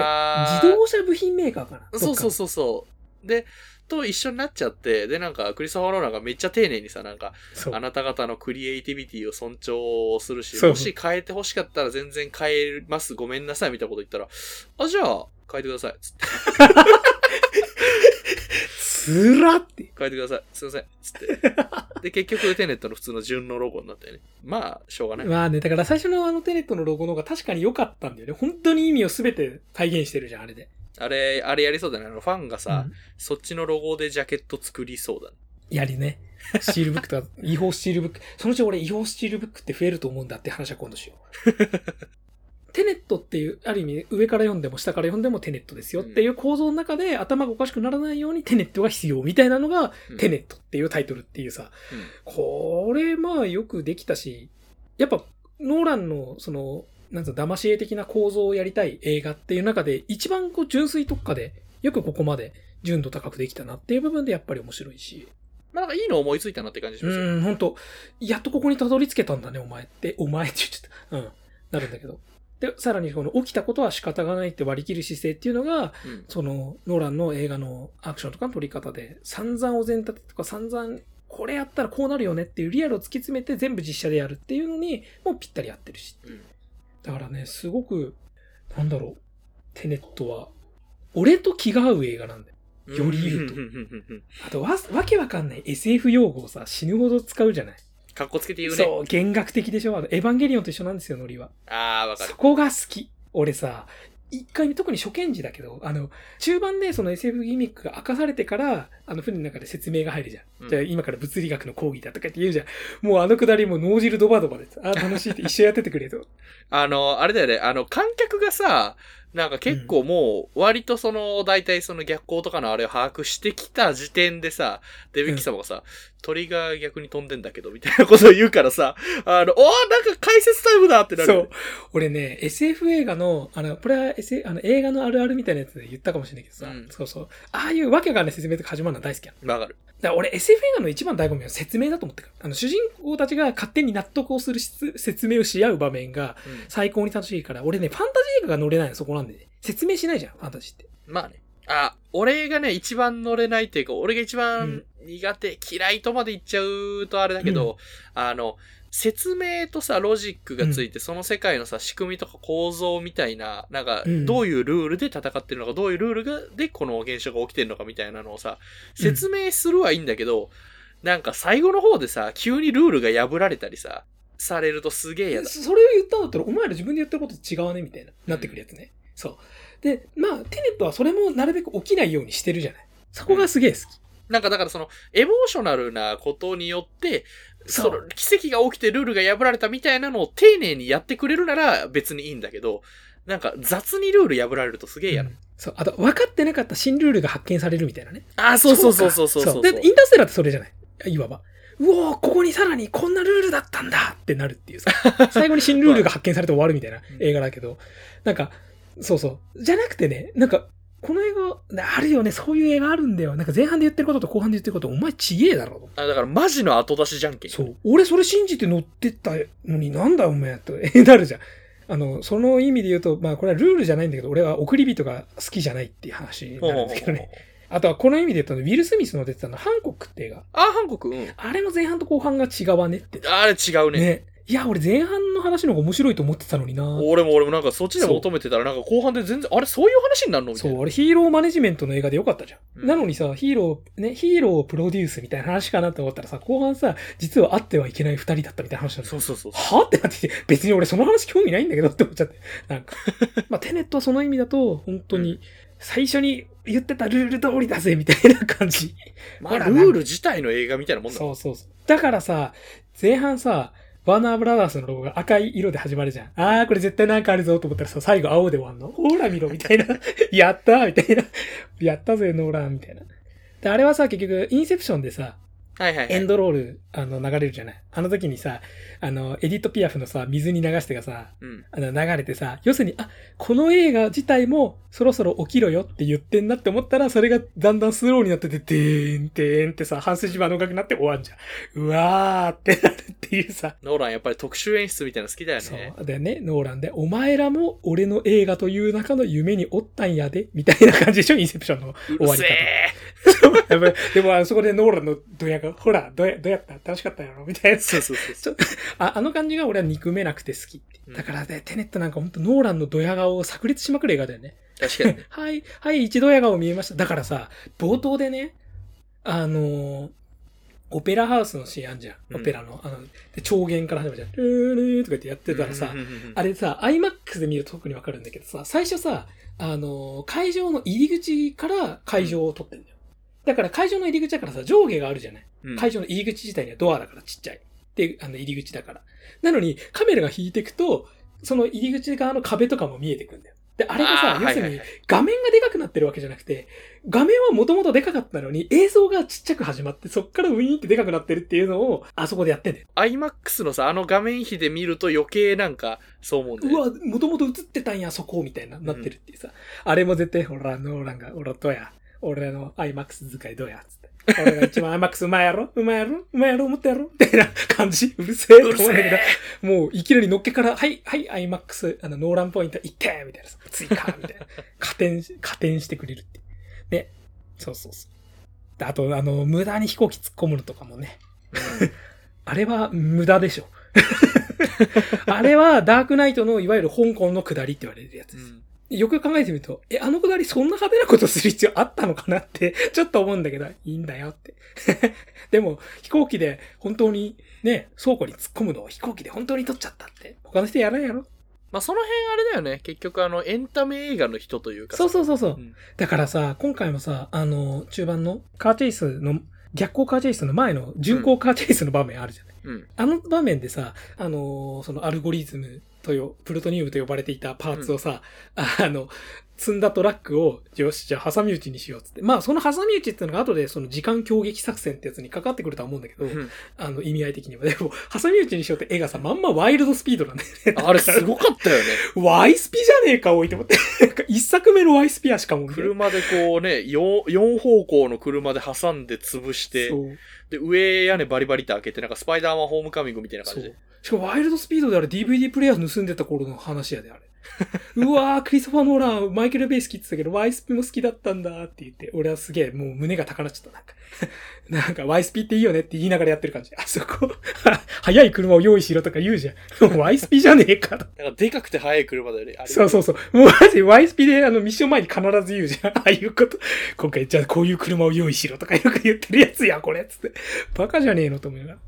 自動車部品メーカーかな？そうそうう。そうそう。で、と一緒になっちゃって、で、なんか、クリストファー・ローランがめっちゃ丁寧にさ、なんか、あなた方のクリエイティビティを尊重するし、もし変えて欲しかったら全然変えます、ごめんなさい、みたいなこと言ったら、あ、じゃあ、変えてください、つって。つらって。変えてください。すいません。つって。で、結局、テネットの普通の順のロゴになったよね。まあ、しょうがない。まあね、だから最初のあのテネットのロゴの方が確かに良かったんだよね。本当に意味を全て体現してるじゃん、あれで。あれ、あれやりそうだね。あの、ファンがさ、うんそっちのロゴでジャケット作りそうだね。やりね。スチールブックとか、違法スチールブック。そのうち俺違法スチールブックって増えると思うんだって話は今度しよう。テネットっていう、ある意味上から読んでも下から読んでもテネットですよっていう構造の中で頭がおかしくならないようにテネットが必要みたいなのがうんテネットっていうタイトルっていうさ、うんこれまあよくできたし、やっぱノーランのその、なんつうの騙し絵的な構造をやりたい映画っていう中で一番こう純粋特化でよくここまで純度高くできたなっていう部分でやっぱり面白いし。まあ、なんかいいの思いついたなって感じしますよ。うん、本当やっとここにたどり着けたんだね、お前って。お前って言っちゃった。うん。なるんだけど。で、さらにこの起きたことは仕方がないって割り切る姿勢っていうのが、うん。その、ノーランの映画のアクションとかの撮り方で、散々お膳立てとか散々、これやったらこうなるよねっていうリアルを突き詰めて全部実写でやるっていうのに、もうぴったり合ってるし。うん。だからね、すごく、なんだろう、テネットは、俺と気が合う映画なんだよ。より言うと。あとわ、わけわかん。ない SF 用語をさ、死ぬほど使うじゃない。かっこつけて言うね。そう、弦楽的でしょ？あの、エヴァンゲリオンと一緒なんですよ、ノリは。ああ、わかるそ。こが好き。俺さ、一回目、特に初見時だけど、あの、中盤でその SF ギミックが明かされてから、あの船の中で説明が入るじゃん。うんじゃあ今から物理学の講義だとかって言うじゃん。もうあのくだりも脳汁ドバドバです。あ、楽しいって一緒やっててくれと。あの、あれだよね、あの、観客がさ、なんか結構もう、割とその、大体その逆光とかのあれを把握してきた時点でさ、デビッキ様がさ、鳥が逆に飛んでんだけど、みたいなことを言うからさ、あの、おーなんか解説タイムだってなるよね、そう。俺ね、SF 映画の、あの、これは、S、あの映画のあるあるみたいなやつで言ったかもしれないけどさ、うんそうそう。ああいうわけがない説明とか始まるのは大好きやん。わかる。だから俺 SF 映画の一番醍醐味は説明だと思ってる。あの、主人公たちが勝手に納得をするし説明をし合う場面がうん最高に楽しいから、俺ね、ファンタジー映画が乗れないのそこなんでね。説明しないじゃん、ファンタジーって。まあね。あ、俺がね、一番乗れないっていうか、俺が一う番ん苦手、嫌いとまで言っちゃうとあれだけど、あの、説明とさ、ロジックがついて、その世界のさ、仕組みとか構造みたいな、なんか、うんどういうルールで戦ってるのか、どういうルールがでこの現象が起きてるのかみたいなのをさ、説明するはいいんだけど、なんか最後の方でさ、急にルールが破られたりさ、されるとすげえ嫌だ。それを言ったんだったら、お前ら自分で言ってることと違うね、みたいな。なってくるやつね。そう。で、まあ、テネットはそれもなるべく起きないようにしてるじゃない。そこがすげえ好き。なんかだからその、エモーショナルなことによって、その奇跡が起きてルールが破られたみたいなのを丁寧にやってくれるなら別にいいんだけど、なんか雑にルール破られるとすげえ嫌な。うんそう。あと、分かってなかった新ルールが発見されるみたいなね。あ、そうそうそうそうそうそうで、インターステラーってそれじゃない？いわば。うおーここにさらにこんなルールだったんだってなるっていうさ。最後に新ルールが発見されて終わるみたいな映画だけど、なんか、そうそう。じゃなくてね、なんか、この映画、あるよね、そういう映画あるんだよ。なんか前半で言ってることと後半で言ってること、お前ちげえだろと。あだからマジの後出しじゃんけん。そう。俺それ信じて乗ってったのになんだお前と、え、なるじゃん。あの、その意味で言うと、まあこれはルールじゃないんだけど、俺は送り人が好きじゃないっていう話なんですけどね。あとはこの意味で言うと、ウィル・スミスの出てたの、ハンコックって映画。あ、韓国うん。あれの前半と後半が違わねって。あれ違うね。ね。いや、俺前半の話の方が面白いと思ってたのにな。俺も俺もなんかそっちで求めてたらなんか後半で全然、あれそういう話になるのみたいな。そう、俺ヒーローマネジメントの映画でよかったじゃん。うんなのにさ、ヒーロー、ね、ヒーローをプロデュースみたいな話かなと思ったらさ、後半さ、実はあってはいけない二人だったみたいな話なんだよそうそうそう。はってなってきて、別に俺その話興味ないんだけどって思っちゃって。なんか。まあ、テネットはその意味だと、本当に、最初に言ってたルール通りだぜ、みたいな感じ。まあルール自体の映画みたいなもんだ。そうそうそう。だからさ、前半さ、ワーナーブラザースのロゴが赤い色で始まるじゃん。あー、これ絶対なんかあるぞと思ったらさ、最後青で終わんの？ほら見ろ、みたいな。やったーみたいな。やったぜ、ノーラン、みたいな。で、あれはさ、結局、インセプションでさ、はいはい、はい。エンドロール、あの、流れるじゃない？あの時にさ、あの、エディット・ピアフのさ、水に流してがさ、うん。あの、流れてさ、要するに、あ、この映画自体もそろそろ起きろよって言ってんなって思ったら、それがだんだんスローになってて、てーん、てーんってさ、半筋場の音楽になって終わんじゃん。うわーってなるっていうさ。ノーランやっぱり特殊演出みたいなの好きだよそうね。。でね、ノーランで、お前らも俺の映画という中の夢におったんやで、みたいな感じでしょ、インセプションの終わり方。やっぱりでも、あのそこでノーランのドヤが、ほら、どうや、どうやった楽しかったやろみたいなー。そうそうそうそう。ああの感じが俺は憎めなくて好き。うんだからね、テネットなんかほんとノーランのドヤ顔を炸裂しまくる映画だよね。確かにね。はい、はい、一ドヤ顔見えました。だからさ、冒頭でね、あのーオペラハウスのシーンあんじゃん。うんオペラの。あの、で、超弦から始まるじゃん。ルールーとか言ってやってたらさうん、うんうんうんあれさ、IMAX で見ると特にわかるんだけどさ、最初さ、あのー会場の入り口から会場を撮ってんだよ。だから会場の入り口だからさ、上下があるじゃない？うん会場の入り口自体にはドアだからちっちゃい。で、あの入り口だから。なのに、カメラが引いていくと、その入り口側の壁とかも見えてくんだよ。で、あれがさ要するに画面がでかくなってるわけじゃなくて、画面はもともとでかかったのに映像がちっちゃく始まって、そっからウィーンってでかくなってるっていうのを、あそこでやってんだよ。IMAX のさ、あの画面比で見ると余計なんか、そう思うんだよね。うわ、もともと映ってたんや、そこ、みたいな、なってるっていうさ。あれも絶対、ほら、ノーランが、俺どうや俺の IMAX 使いどうやつって。俺が一番 IMAX うまいやろ？うまいやろ？うまいやろ？思ったやろ？みたいな感じうるせえと思うんだけど、もういきなりのっけから、はい、はい、IMAX、あの、ノーランポイント行ってみたいなさ、追加みたいな。加点し、加点してくれるって。で、そうそうそう。であと、あの、無駄に飛行機突っ込むのとかもね。あれは無駄でしょ。あれはダークナイトのいわゆる香港の下りって言われるやつです。うんよく考えてみると、え、あの下りそんな派手なことする必要あったのかなって、ちょっと思うんだけど、いいんだよって。でも、飛行機で本当にね、倉庫に突っ込むのを飛行機で本当に撮っちゃったって。他の人やらんやろまあその辺あれだよね。結局あの、エンタメ映画の人というかさそうそうそうそう。うんだからさ、今回もさ、あの、中盤のカーチェイスの、逆光カーチェイスの前の巡航カーチェイスの場面あるじゃない。うん。あの場面でさ、あのーそのアルゴリズムとよ、プルトニウムと呼ばれていたパーツをさ、あの、積んだトラックを、よし、じゃあ挟み撃ちにしようっつって。まあ、その挟み撃ちっていうのが後でその時間攻撃作戦ってやつにかかってくるとは思うんだけど、うんあの、意味合い的には。でも、挟み撃ちにしようって絵がさ、まんまワイルドスピードなんだよね。あれすごかったよね。ワイスピじゃねえか、おいって思って。なんか一作目のワイスピアしかも。車でこうね、4, 4方向の車で挟んで潰して。で、上屋根バリバリって開けて、なんかスパイダーマンホームカミングみたいな感じで。。しかもワイルドスピードであれ DVD プレイヤー盗んでた頃の話やで、あれ。うわー、クリストファー・ノーラン、マイケル・ベイ好きって言ってたけど、ワイスピも好きだったんだって言って、俺はすげえもう胸が高鳴っちゃった。なんか、なんかワイスピっていいよねって言いながらやってる感じ。あそこ、速い車を用意しろとか言うじゃん。もうワイスピじゃねえかと。なんかでかくて速い車だよね。そうそうそう。もうマジワイスピであのミッション前に必ず言うじゃん。ああいうこと。今回じゃあこういう車を用意しろとかよく言ってるやつや、これ。つって。バカじゃねえのと思いながら。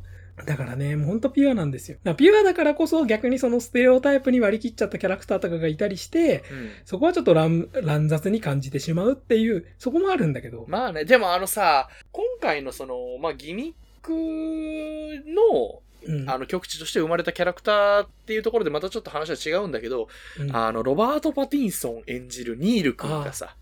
だからね、もうほんとピュアなんですよ。ピュアだからこそ逆にそのステレオタイプに割り切っちゃったキャラクターとかがいたりして、うん。そこはちょっと乱乱雑に感じてしまうっていう、そこもあるんだけど。まあね、でもあのさ、今回のその、まあギミックの、うん。あの曲地として生まれたキャラクターっていうところでまたちょっと話は違うんだけど、うんあの、ロバート・パティンソン演じるニール君がさ、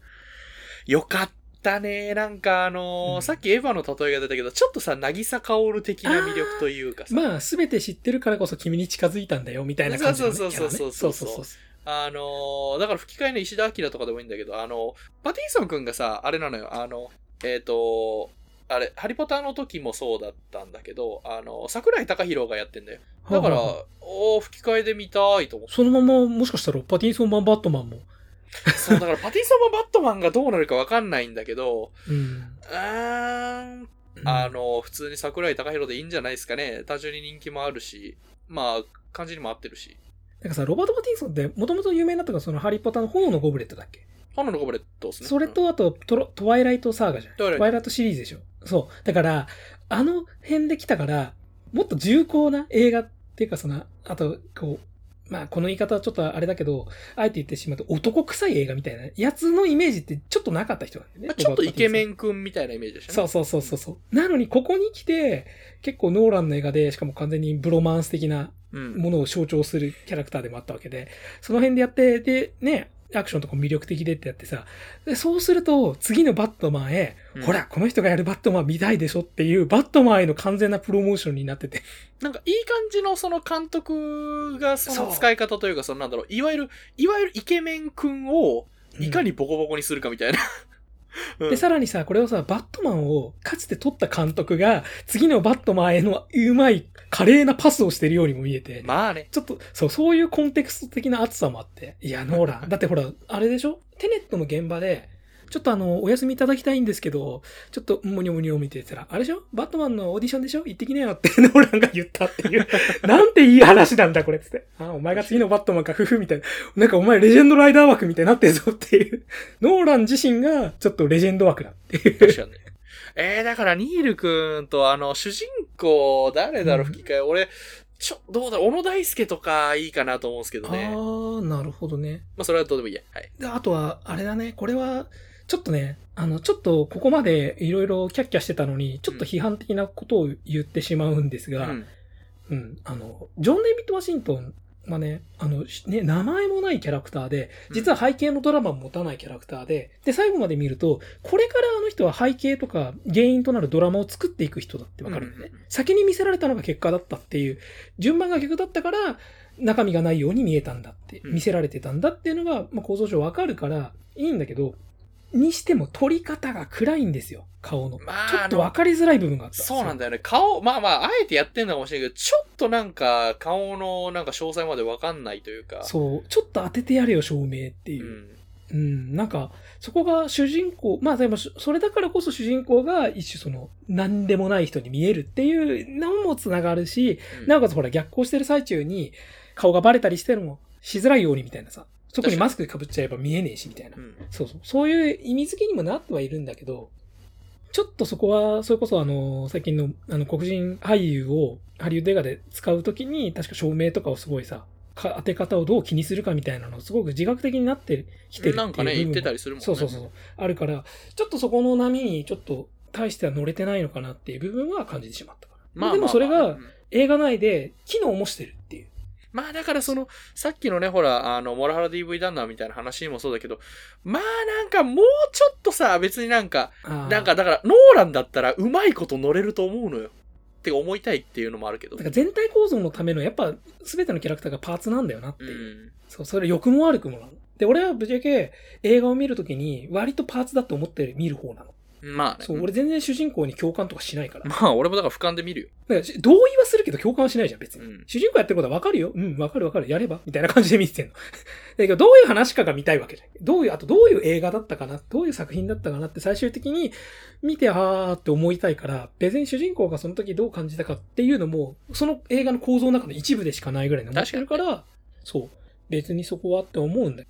よかったね。なんかあのーうんさっきエヴァの例えが出たけど、ちょっとさ、渚薫的な魅力というかさ、まあ、すべて知ってるからこそ君に近づいたんだよ、みたいな感じの、ね、そうそうそうそうそうそうそうそう。あのーだから吹き替えの石田明とかでもいいんだけど、あの、パティンソン君がさ、あれなのよ、あの、えっ、と、あれ、ハリポタの時もそうだったんだけど、あの、桜井貴弘がやってんだよ。だから、はあはあはあおー吹き替えで見たいと思って。そのまま、もしかしたらパティンソン版バットマンも。そう、だからパティンソンもバットマンがどうなるかわかんないんだけど、うん。ん、あの、普通に桜井貴弘でいいんじゃないですかね。単純に人気もあるし、まあ、感じにも合ってるし。なんかさ、ロバート・パティンソンって、もともと有名になったのが、その、ハリー・ポッターの炎のゴブレットだっけ？炎のゴブレットですね。それと、あとトロ、トワイライト・サーガじゃん。トワイライトトワイライトシリーズでしょ。そう。だから、あの辺で来たから、もっと重厚な映画っていうか、その、あと、こう、まあ、この言い方はちょっとあれだけど、あえて言ってしまうと、男臭い映画みたいなやつのイメージってちょっとなかった人なんだよね。まあちょっとイケメン。ン君みたいなイメージでしたね。そうそうそうそうそう。なのに、ここに来て、結構ノーランの映画で、しかも完全にブロマンス的なうん。ものを象徴するキャラクターでもあったわけで、その辺でやって、で、ね、アクションとかも魅力的でってやってさ、でそうすると、次のバットマンへ、うんほら、この人がやるバットマン見たいでしょっていう、バットマンへの完全なプロモーションになってて。なんかいい感じのその監督がその使い方というか、そのなんだろう、いわゆる、いわゆるイケメン君をいかにボコボコにするかみたいな。うんで、さらにさ、これをさ、バットマンをかつて撮った監督が、次のバットマンへのうまい、華麗なパスをしてるようにも見えて、まあね。ちょっと、そう、そういうコンテクスト的な熱さもあって。いや、ノーラン。だってほら、あれでしょ？テネットの現場で、ちょっとあの、お休みいただきたいんですけど、ちょっと、もにょもにょ見てたら、あれでしょ？バットマンのオーディションでしょ？行って きなよってノーランが言ったっていう。なんていい話なんだ、これっつって。あ、お前が次のバットマンか、ふふ、みたいな。なんかお前レジェンドライダー枠みたいになってるぞっていう。ノーラン自身が、ちょっとレジェンド枠だっていう。確かにね。えー、だからニールくんとあの、主人公、誰だろう、うん吹き替え。俺、ちょ、どうだろう、小野大輔とかいいかなと思うんですけどね。あー、なるほどね。まあ、それはどうでもいいや。はい。で、あとは、あれだね、これは、ちょっとね、あの、ちょっとここまでいろいろキャッキャしてたのに、ちょっと批判的なことを言ってしまうんですが、うん。うん、あの、ジョン・デイビッド・ワシントンはね、あの、しね、名前もないキャラクターで、実は背景のドラマも持たないキャラクターで、で、最後まで見ると、これからあの人は背景とか原因となるドラマを作っていく人だってわかるんだねうん。先に見せられたのが結果だったっていう、順番が逆だったから、中身がないように見えたんだって、うん。見せられてたんだっていうのが、まあ、構造上わかるから、いいんだけど、にしても撮り方が暗いんですよ、顔の。まあちょっとわかりづらい部分があった。そうなんだよね。顔、まあまあ、あえてやってんのかもしれないけど、ちょっとなんか、顔のなんか詳細までわかんないというか。そう、ちょっと当ててやれよ、照明っていうう。ん。うん、なんか、そこが主人公、まあでも、それだからこそ主人公が一種その、何でもない人に見えるっていうのもつながるし、うんなおかつほら逆行してる最中に顔がバレたりしてるのもしづらいようにみたいなさ、特にマスク被っちゃえば見えねえしみたいなう。ん。そうそう。そういう意味付けにもなってはいるんだけど、ちょっとそこは、それこそあの、最近のあの黒人俳優をハリウッド映画で使うときに、確か照明とかをすごいさ、か当て方をどう気にするかみたいなのをすごく自覚的になってきてるっていうなんかね、言ってたりするもんね。そうそうそう。あるから、ちょっとそこの波にちょっと対しては乗れてないのかなっていう部分は感じてしまったから。まあ、でもそれが映画内で機能もしてるっていう。まあだからその、さっきのね、ほら、あの、モラハラ DV 旦那みたいな話もそうだけど、まあなんかもうちょっとさ、別になんか、なんかだから、ノーランだったらうまいこと乗れると思うのよ。って思いたいっていうのもあるけど。だから全体構造のためのやっぱ全てのキャラクターがパーツなんだよなってういう。ん。そう、それ良くも悪くもなの。で、俺はぶっちゃけ映画を見るときに割とパーツだと思って見る方なの。まあね。そう、俺全然主人公に共感とかしないから。まあ俺もだから俯瞰で見るよ。だから同意はするけど共感はしないじゃん、別に。うん主人公やってることはわかるよ。うん、わかるわかる。やればみたいな感じで見てんの。だけど、どういう話かが見たいわけじゃん。どういう、あとどういう映画だったかな、どういう作品だったかなって最終的に見て、あーって思いたいから、別に主人公がその時どう感じたかっていうのも、その映画の構造の中の一部でしかないぐらいの思ってるから、そう。別にそこはって思うんだよ。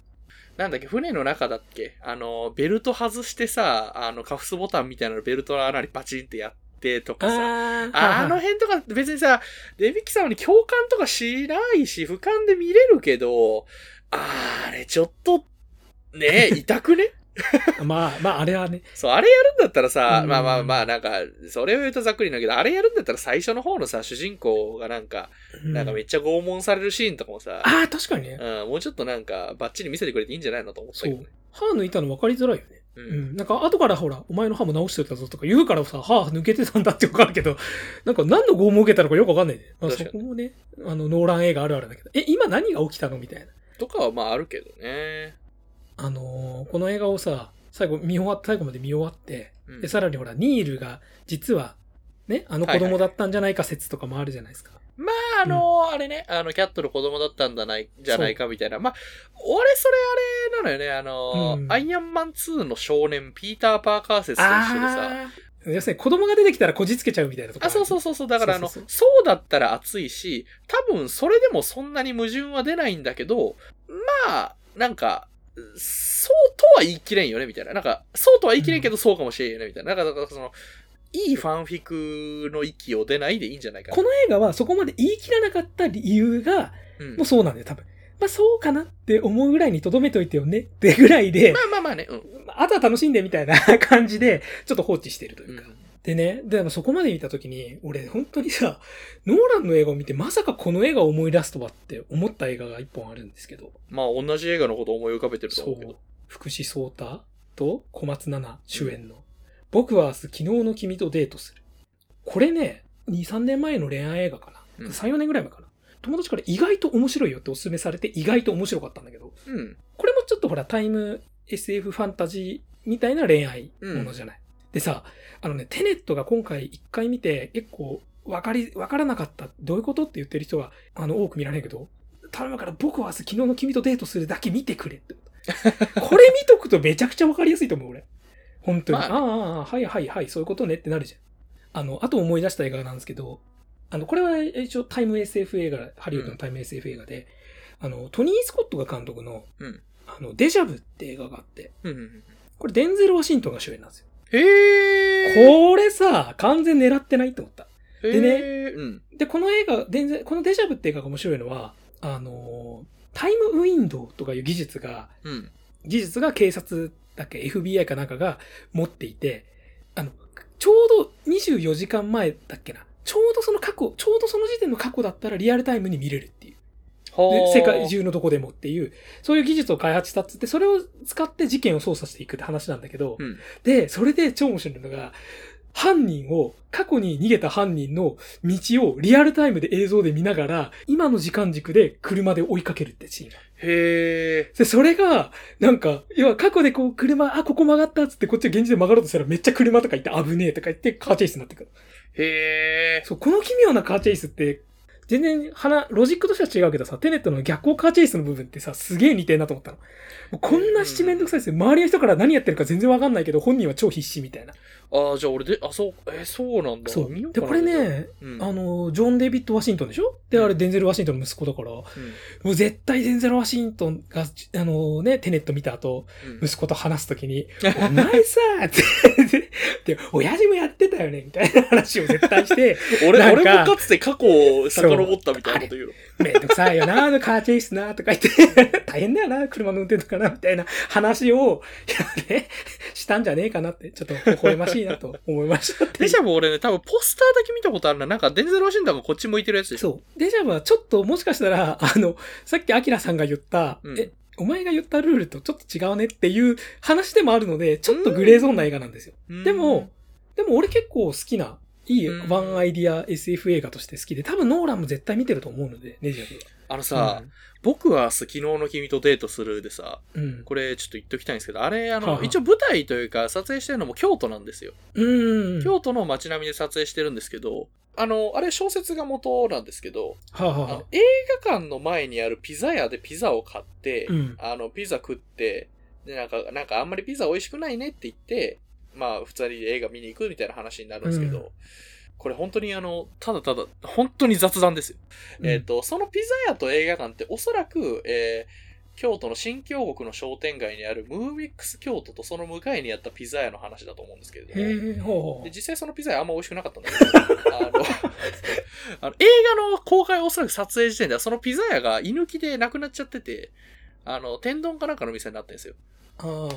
なんだっけ、船の中だっけ？あの、ベルト外してさ、あの、カフスボタンみたいなのベルトの穴にパチンってやってとかさ。ああの辺とか別にさ、デビッキさんに共感とかしないし、俯瞰で見れるけど、あれちょっと、ねえ、痛くね？まあ、まあ、あれはね。そう、あれやるんだったらさ、うんまあまあまあ、なんか、それを言うとざっくりだけど、あれやるんだったら最初の方のさ、主人公がなんか、うんなんかめっちゃ拷問されるシーンとかもさ、ああ、確かにね。うん、もうちょっとなんか、バッチリ見せてくれていいんじゃないのと思ったそうけどね。。歯抜いたの分かりづらいよね。う。うんん。なんか、後からほら、お前の歯も直しておいたぞとか言うからさ、歯抜けてたんだって分かるけど、なんか何の拷問を受けたのかよく分かんないね。まあ、そこもね、あの、ノーラン映画あるあるだけど、え、今何が起きたのみたいな。とかはまああるけどね。あのーこの映画をさ、最後見終わって、最後まで見終わって、うんで、さらにほら、ニールが、実は、ね、あの子供だったんじゃないか説とかもあるじゃないですか。まあ、あのあれね、あの、キャットの子供だったんだない、じゃないかみたいな。まあ、俺、それあれなのよね、あの、うんアイアンマン2の少年、ピーター・パーカー説と一緒でさ。要するに子供が出てきたらこじつけちゃうみたいなとこあ、そうそうう。そうそう。だから、あの、そそうそうだったら熱いし、多分、それでもそんなに矛盾は出ないんだけど、まあ、なんか、そうとは言い切れんよね、みたいな。なんか、そうとは言い切れんけど、そうかもしれんよね、みたいな。なんか、だからその、いいファンフィクの域を出ないでいいんじゃないかな。この映画はそこまで言い切らなかった理由が、うんもうそうなんだよ、多分。まあそうかなって思うぐらいに留めといてよねってぐらいでま、あまあまあね、うん。あとは楽しんでみたいな感じで、ちょっと放置してるというか。うんでね、でもそこまで見たときに、俺本当にさ、ノーランの映画を見てまさかこの映画を思い出すとはって思った映画が一本あるんですけど、まあ、同じ映画のことを思い浮かべてるとそ思うけどう。。福士蒼太と小松菜奈主演の、僕は明日昨日の君とデートする。これね、2、3年前の恋愛映画かな。うん3、4年ぐらい前かな。友達から意外と面白いよってお勧めされて意外と面白かったんだけど、うん。これもちょっとほらタイム SF ファンタジーみたいな恋愛ものじゃない。でさ、あのね、テネットが今回一回見て結構わかり、わからなかった。どういうことって言ってる人があの多く見られるけど、頼むから僕は明日昨日の君とデートするだけ見てくれって。これ見とくとめちゃくちゃわかりやすいと思う俺。本当に。まあねああはいはいはい、そういうことねってなるじゃん。あの、あと思い出した映画なんですけど、あの、これは一応タイム SF 映画、ハリウッドのタイム SF 映画で、あの、トニー・スコットが監督の、うんあの、デジャブって映画があって、うんうんうん。これデンゼル・ワシントンが主演なんですよ。へえ。これさ、完全狙ってないって思った。へでねーうん。で、この映画、全然、このデジャブって映画が面白いのは、あのータイムウィンドウとかいう技術が、うん。技術が警察だっけ FBI かなんかが持っていて、あの、ちょうど24時間前だっけな。ちょうどその過去、ちょうどその時点の過去だったらリアルタイムに見れる世界中のどこでもっていう、そういう技術を開発したっつって、それを使って事件を捜査していくって話なんだけど、うん。で、それで超面白いのが、犯人を、過去に逃げた犯人の道をリアルタイムで映像で見ながら、今の時間軸で車で追いかけるってシーンが。へえ。で、それが、なんか、要は過去でこう車、あ、ここ曲がったっつってこっちは現実で曲がろうとしたらめっちゃ車とか行って危ねえとか言ってカーチェイスになってくる。へえ。そう、この奇妙なカーチェイスって、全然、花、ロジックとしては違うけどさ、テネットの逆光カーチェイスの部分ってさ、すげえ似てんなと思ったの。こんな七面倒くさいですよ。周りの人から何やってるか全然わかんないけど、本人は超必死みたいな。ああ、じゃあ俺で、あ、そう、え、そうなんだ。そう。で、これ、ね、うんあの、ジョン・デイビッド・ワシントンでしょ？で、あれ、デンゼル・ワシントンの息子だから、もうんう絶対デンゼル・ワシントンが、あのね、テネット見た後、うん息子と話すときに、お前さ、って、で、親父もやってたよね、みたいな話を絶対して、俺、俺もかつて過去を遡ったみたいなこと言うの。めんどくさいよな、あのカーチェイスな、とか言って、大変だよな、車の運転とかな、みたいな話を、いやね、したんじゃねえかなって、ちょっと微笑ましいなと思いましたデジャブ俺ね、多分ポスターだけ見たことあるな。なんかデンゼル・ワシントンがこっち向いてるやつでしょ。そう。デジャブはちょっともしかしたら、あの、さっきアキラさんが言った、うんえ、お前が言ったルールとちょっと違うねっていう話でもあるので、ちょっとグレーゾーンな映画なんですよ。うん。でも、、でも俺結構好きな、いいうん。ワンアイディア SF 映画として好きで、多分ノーランも絶対見てると思うので、デジャあのブ。さ、僕は昨日の君とデートするでさ、うん。これちょっと言っときたいんですけど、あれ、あの、は一応舞台というか撮影してるのも京都なんですよ。うん。京都の街並みで撮影してるんですけど、あの、あれ小説が元なんですけど、はあ、は映画館の前にあるピザ屋でピザを買って、うんあの、ピザ食って、で、なんか、なんかあんまりピザ美味しくないねって言って、まあ、普通に映画見に行くみたいな話になるんですけど、うんこれ本当にあの、ただただ、本当に雑談ですよ。うんえっ、と、そのピザ屋と映画館っておそらく、えー京都の新京極の商店街にあるムーミックス京都とその向かいにあったピザ屋の話だと思うんですけれども、で実際そのピザ屋あんま美味しくなかったんだけど、あの、あの映画の公開おそらく撮影時点ではそのピザ屋が居抜きでなくなっちゃってて、あの、天丼かなんかの店になってるんですよ。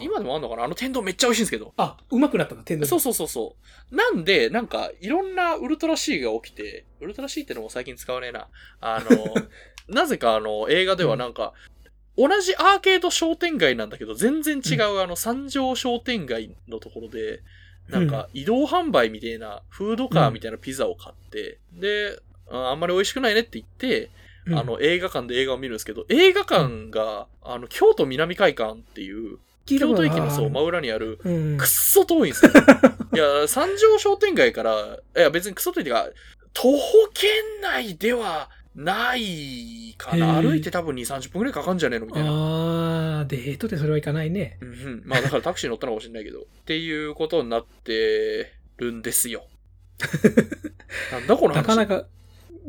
今でもあんのかな？あの天丼めっちゃ美味しいんですけど。あ、うまくなったんだ、天丼。そうそうそうそう。なんで、なんか、いろんなウルトラ C が起きて、ウルトラ C ってのも最近使わねえな。あの、なぜかあの、映画ではなんか、同じアーケード商店街なんだけど、全然違う、あの、三条商店街のところで、なんか、移動販売みたいな、フードカーみたいなピザを買って、で、ああんまり美味しくないねって言って、うんあの、映画館で映画を見るんですけど、映画館が、あの、京都南会館っていう、京都駅のそう、真裏にある、うんくっ。そ遠いんですよ。いや、三条商店街から、いや、別にクソ遠いっていうか、徒歩圏内ではないかな。歩いて多分2、30分くらいかかんじゃねえのみたいな。ああ、デートでそれはいかないね。うんうん。まあだからタクシー乗ったのかもしれないけど。っていうことになってるんですよ。なんだこの話。なかなか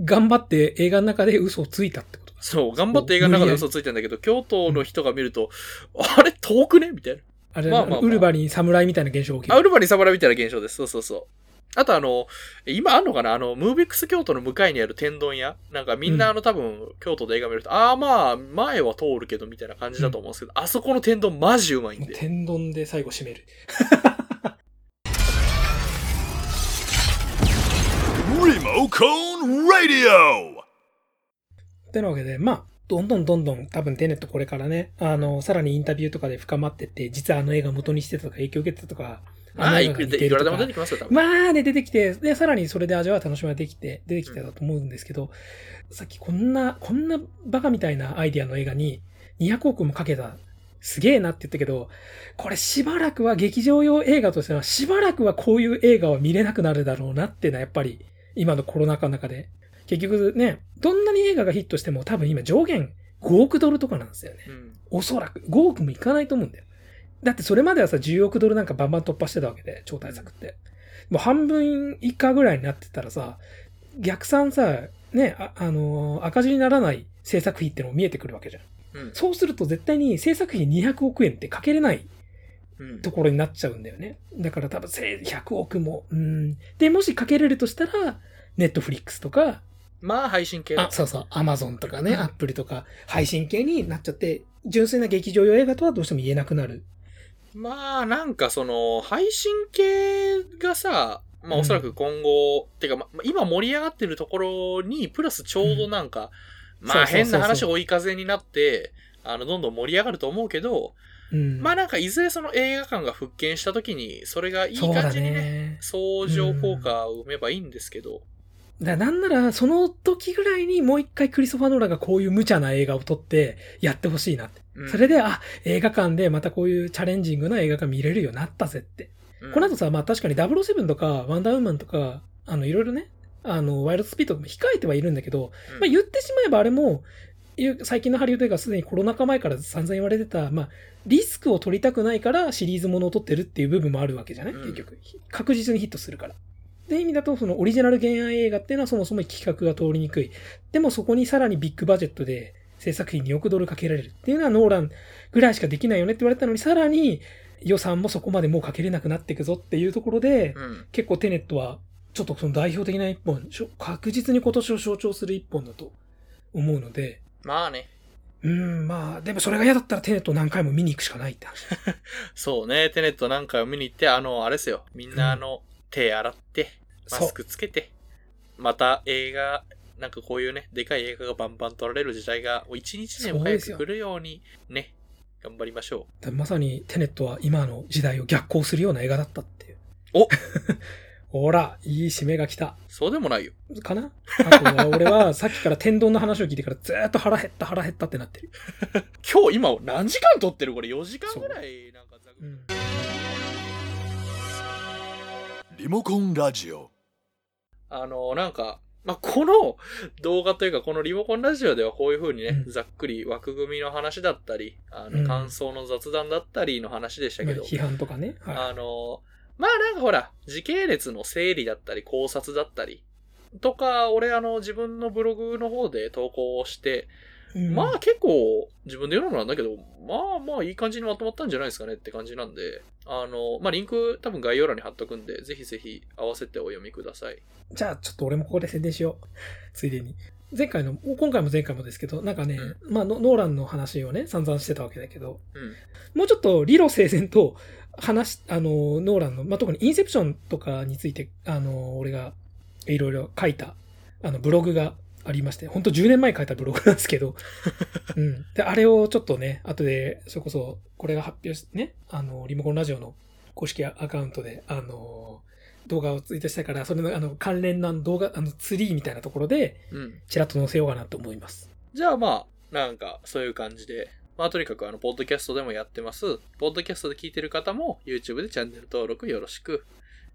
頑張って映画の中で嘘をついたってことだ。そう、頑張って映画の中で嘘ついてんだけど、京都の人が見ると、あれ？遠くね？みたいな。あれ、まあまあまあウルバリン侍みたいな現象が起きあ、る。ウルバリンサムライみたいな現象です。そうそうそう。あとあの、今あんのかな？あの、ムービックス京都の向かいにある天丼屋なんかみんなあの、多分、京都で映画見ると、ああまあ、前は通るけどみたいな感じだと思うんですけど、あそこの天丼マジうまいんで。天丼で最後締める。Remo Cone Radio. ってなわけで、まあ、どんどんどんどん多分テネットこれからね、あの、さらにインタビューとかで深まってって、実はあの映画元にしてたとか影響を受けてたとか、まあ、いくらでも出てきますよ、多分。まあね、出てきて、で、さらにそれで味わう楽しみができて、出てきてたと思うんですけど、さっきこんな、こんなバカみたいなアイディアの映画に200億もかけた、すげえなって言ったけど、これしばらくは劇場用映画としては、しばらくはこういう映画は見れなくなるだろうなっていうのはやっぱり、今のコロナ禍の中で。結局ね、どんなに映画がヒットしても多分今上限5億ドルとかなんですよね。うん。おそらく。5億もいかないと思うんだよ。だってそれまではさ、10億ドルなんかバンバン突破してたわけで、超大作って。もう半分以下ぐらいになってたらさ、逆算さ、ね、あ、あのー赤字にならない制作費ってのも見えてくるわけじゃん。うん。そうすると絶対に制作費200億円ってかけれないうんところになっちゃうんだよね。だから多分せい100億も。うん。で、もしかけれるとしたら、ネットフリックスとか、まあ配信系だあ、そうそう、アマゾンとかね、アップルとか、配信系になっちゃって、純粋な劇場用映画とはどうしても言えなくなる。まあなんかその配信系がさ、まあうんおそらく今後、てかまあ今盛り上がってるところに、プラスちょうどなんか、まあそうそうそうそう変な話追い風になって、あの、どんどん盛り上がると思うけど、うん。まあなんかいずれその映画館が復権した時に、それがいい感じにね、ね。相乗効果を生めばいいんですけど、だなんなら、その時ぐらいにもう一回クリストファー・ノーランがこういう無茶な映画を撮ってやってほしいなって。うんそれで、あ、映画館でまたこういうチャレンジングな映画が見れるようになったぜって。うんこの後さ、まあ確かに007とか、ワンダーウーマンとか、あの、いろいろね、あの、ワイルドスピードとかも控えてはいるんだけど、うんまあ言ってしまえばあれも、最近のハリウッド映画はすでにコロナ禍前から散々言われてた、まあ、リスクを取りたくないからシリーズものを撮ってるっていう部分もあるわけじゃない、うん結局。確実にヒットするから。って意味だと、そのオリジナル原案映画っていうのはそもそも企画が通りにくい。でもそこにさらにビッグバジェットで制作費2億ドルかけられるっていうのはノーランぐらいしかできないよねって言われたのに、さらに予算もそこまでもうかけれなくなっていくぞっていうところで、うん。結構テネットはちょっとその代表的な一本、確実に今年を象徴する一本だと思うので、まあね。うーん、まあ、でもそれが嫌だったらテネットを何回も見に行くしかないって話。そうね、テネットなんかを見に行って、あの、あれですよ。みんなあの、手洗って、マスクつけて、また映画、なんかこういうね、でかい映画がバンバン撮られる時代が、一日でも早く来るように、ね、頑張りましょだまさにテネットは今の時代を逆行するような映画だったっていう。お ほら、いい締めが来た。う。そうでもないよ。かな？あとは俺はさっきから天丼の話を聞いてからずーっと腹減った腹減ったってなってる。今日今何時間撮ってる？これ4時間ぐらい、なんかざくうん。リモコンラジオあの、なんか、まあ、この動画というか、このリモコンラジオではこういう風にね、うんざっくり枠組みの話だったり、あの、うん感想の雑談だったりの話でしたけど、批判とかね。はあの、まあなんかほら、時系列の整理だったり考察だったり、とか、俺あの自分のブログの方で投稿して、い。うんまあ結構自分で言うのもなんだけど、まあまあいい感じにまとまったんじゃないですかねって感じなんで、あの、まあリンク多分概要欄に貼っとくんで、ぜひぜひ合わせてお読みください。じゃあ、ちょっと俺もここで宣伝しよう。ついでに。前回の、今回も前回もですけど、なんかね、まあノ、ノーランの話をね、散々してたわけだけど、うん。もうちょっと理路整然と話し、あの、ノーランの、まあ、特にインセプションとかについて、あの、俺がいろいろ書いた、あの、ブログがありまして、本当10年前に書いたブログなんですけど、うん。で、あれをちょっとね、後で、それこそ、これが発表してね、あの、リモコンラジオの公式アカウントで、あの、動画をツイートしたから、それのあの関連の動画、あのツリーみたいなところで、うん。ちらっと載せようかなと思います。じゃあまあ、なんかそういう感じで、まあとにかくあの、ポッドキャストでもやってます。ポッドキャストで聞いてる方も YouTube でチャンネル登録よろしく。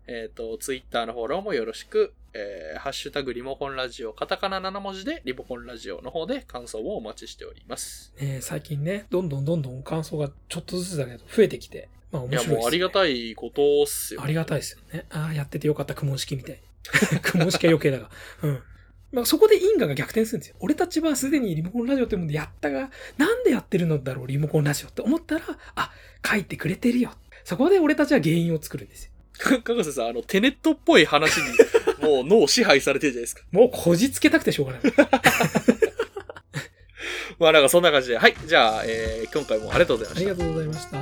えっ、と、Twitter のフォローもよろしく。えー、ハッシュタグリモコンラジオ、カタカナ7文字でリモコンラジオの方で感想をお待ちしております。ね、最近ね、どんどんどんどん感想がちょっとずつだけど増えてきて、まあ面いや、白いです、ね。もうありがたいことっすよ。ありがたいですよね。ああ、やっててよかった、苦問式みたいに。苦問式は余計だが。うん。まあ、そこで因果が逆転するんですよ。俺たちはすでにリモコンラジオってものでやったが、なんでやってるのだろう、リモコンラジオって思ったら、あ、書いてくれてるよ。そこで俺たちは原因を作るんですよ。か かかせさん、あの、テネットっぽい話に、もう脳支配されてるじゃないですか。もうこじつけたくてしょうがない。まあなんかそんな感じで。はい。じゃあ、えー、今回もありがとうございましたありが。とうございました。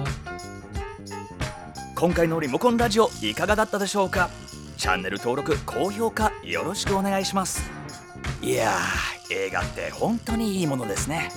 今回のリモコンラジオいかがだったでしょうか？チャンネル登録高評価よろしくお願いしますいやー映画って本当にいいものですね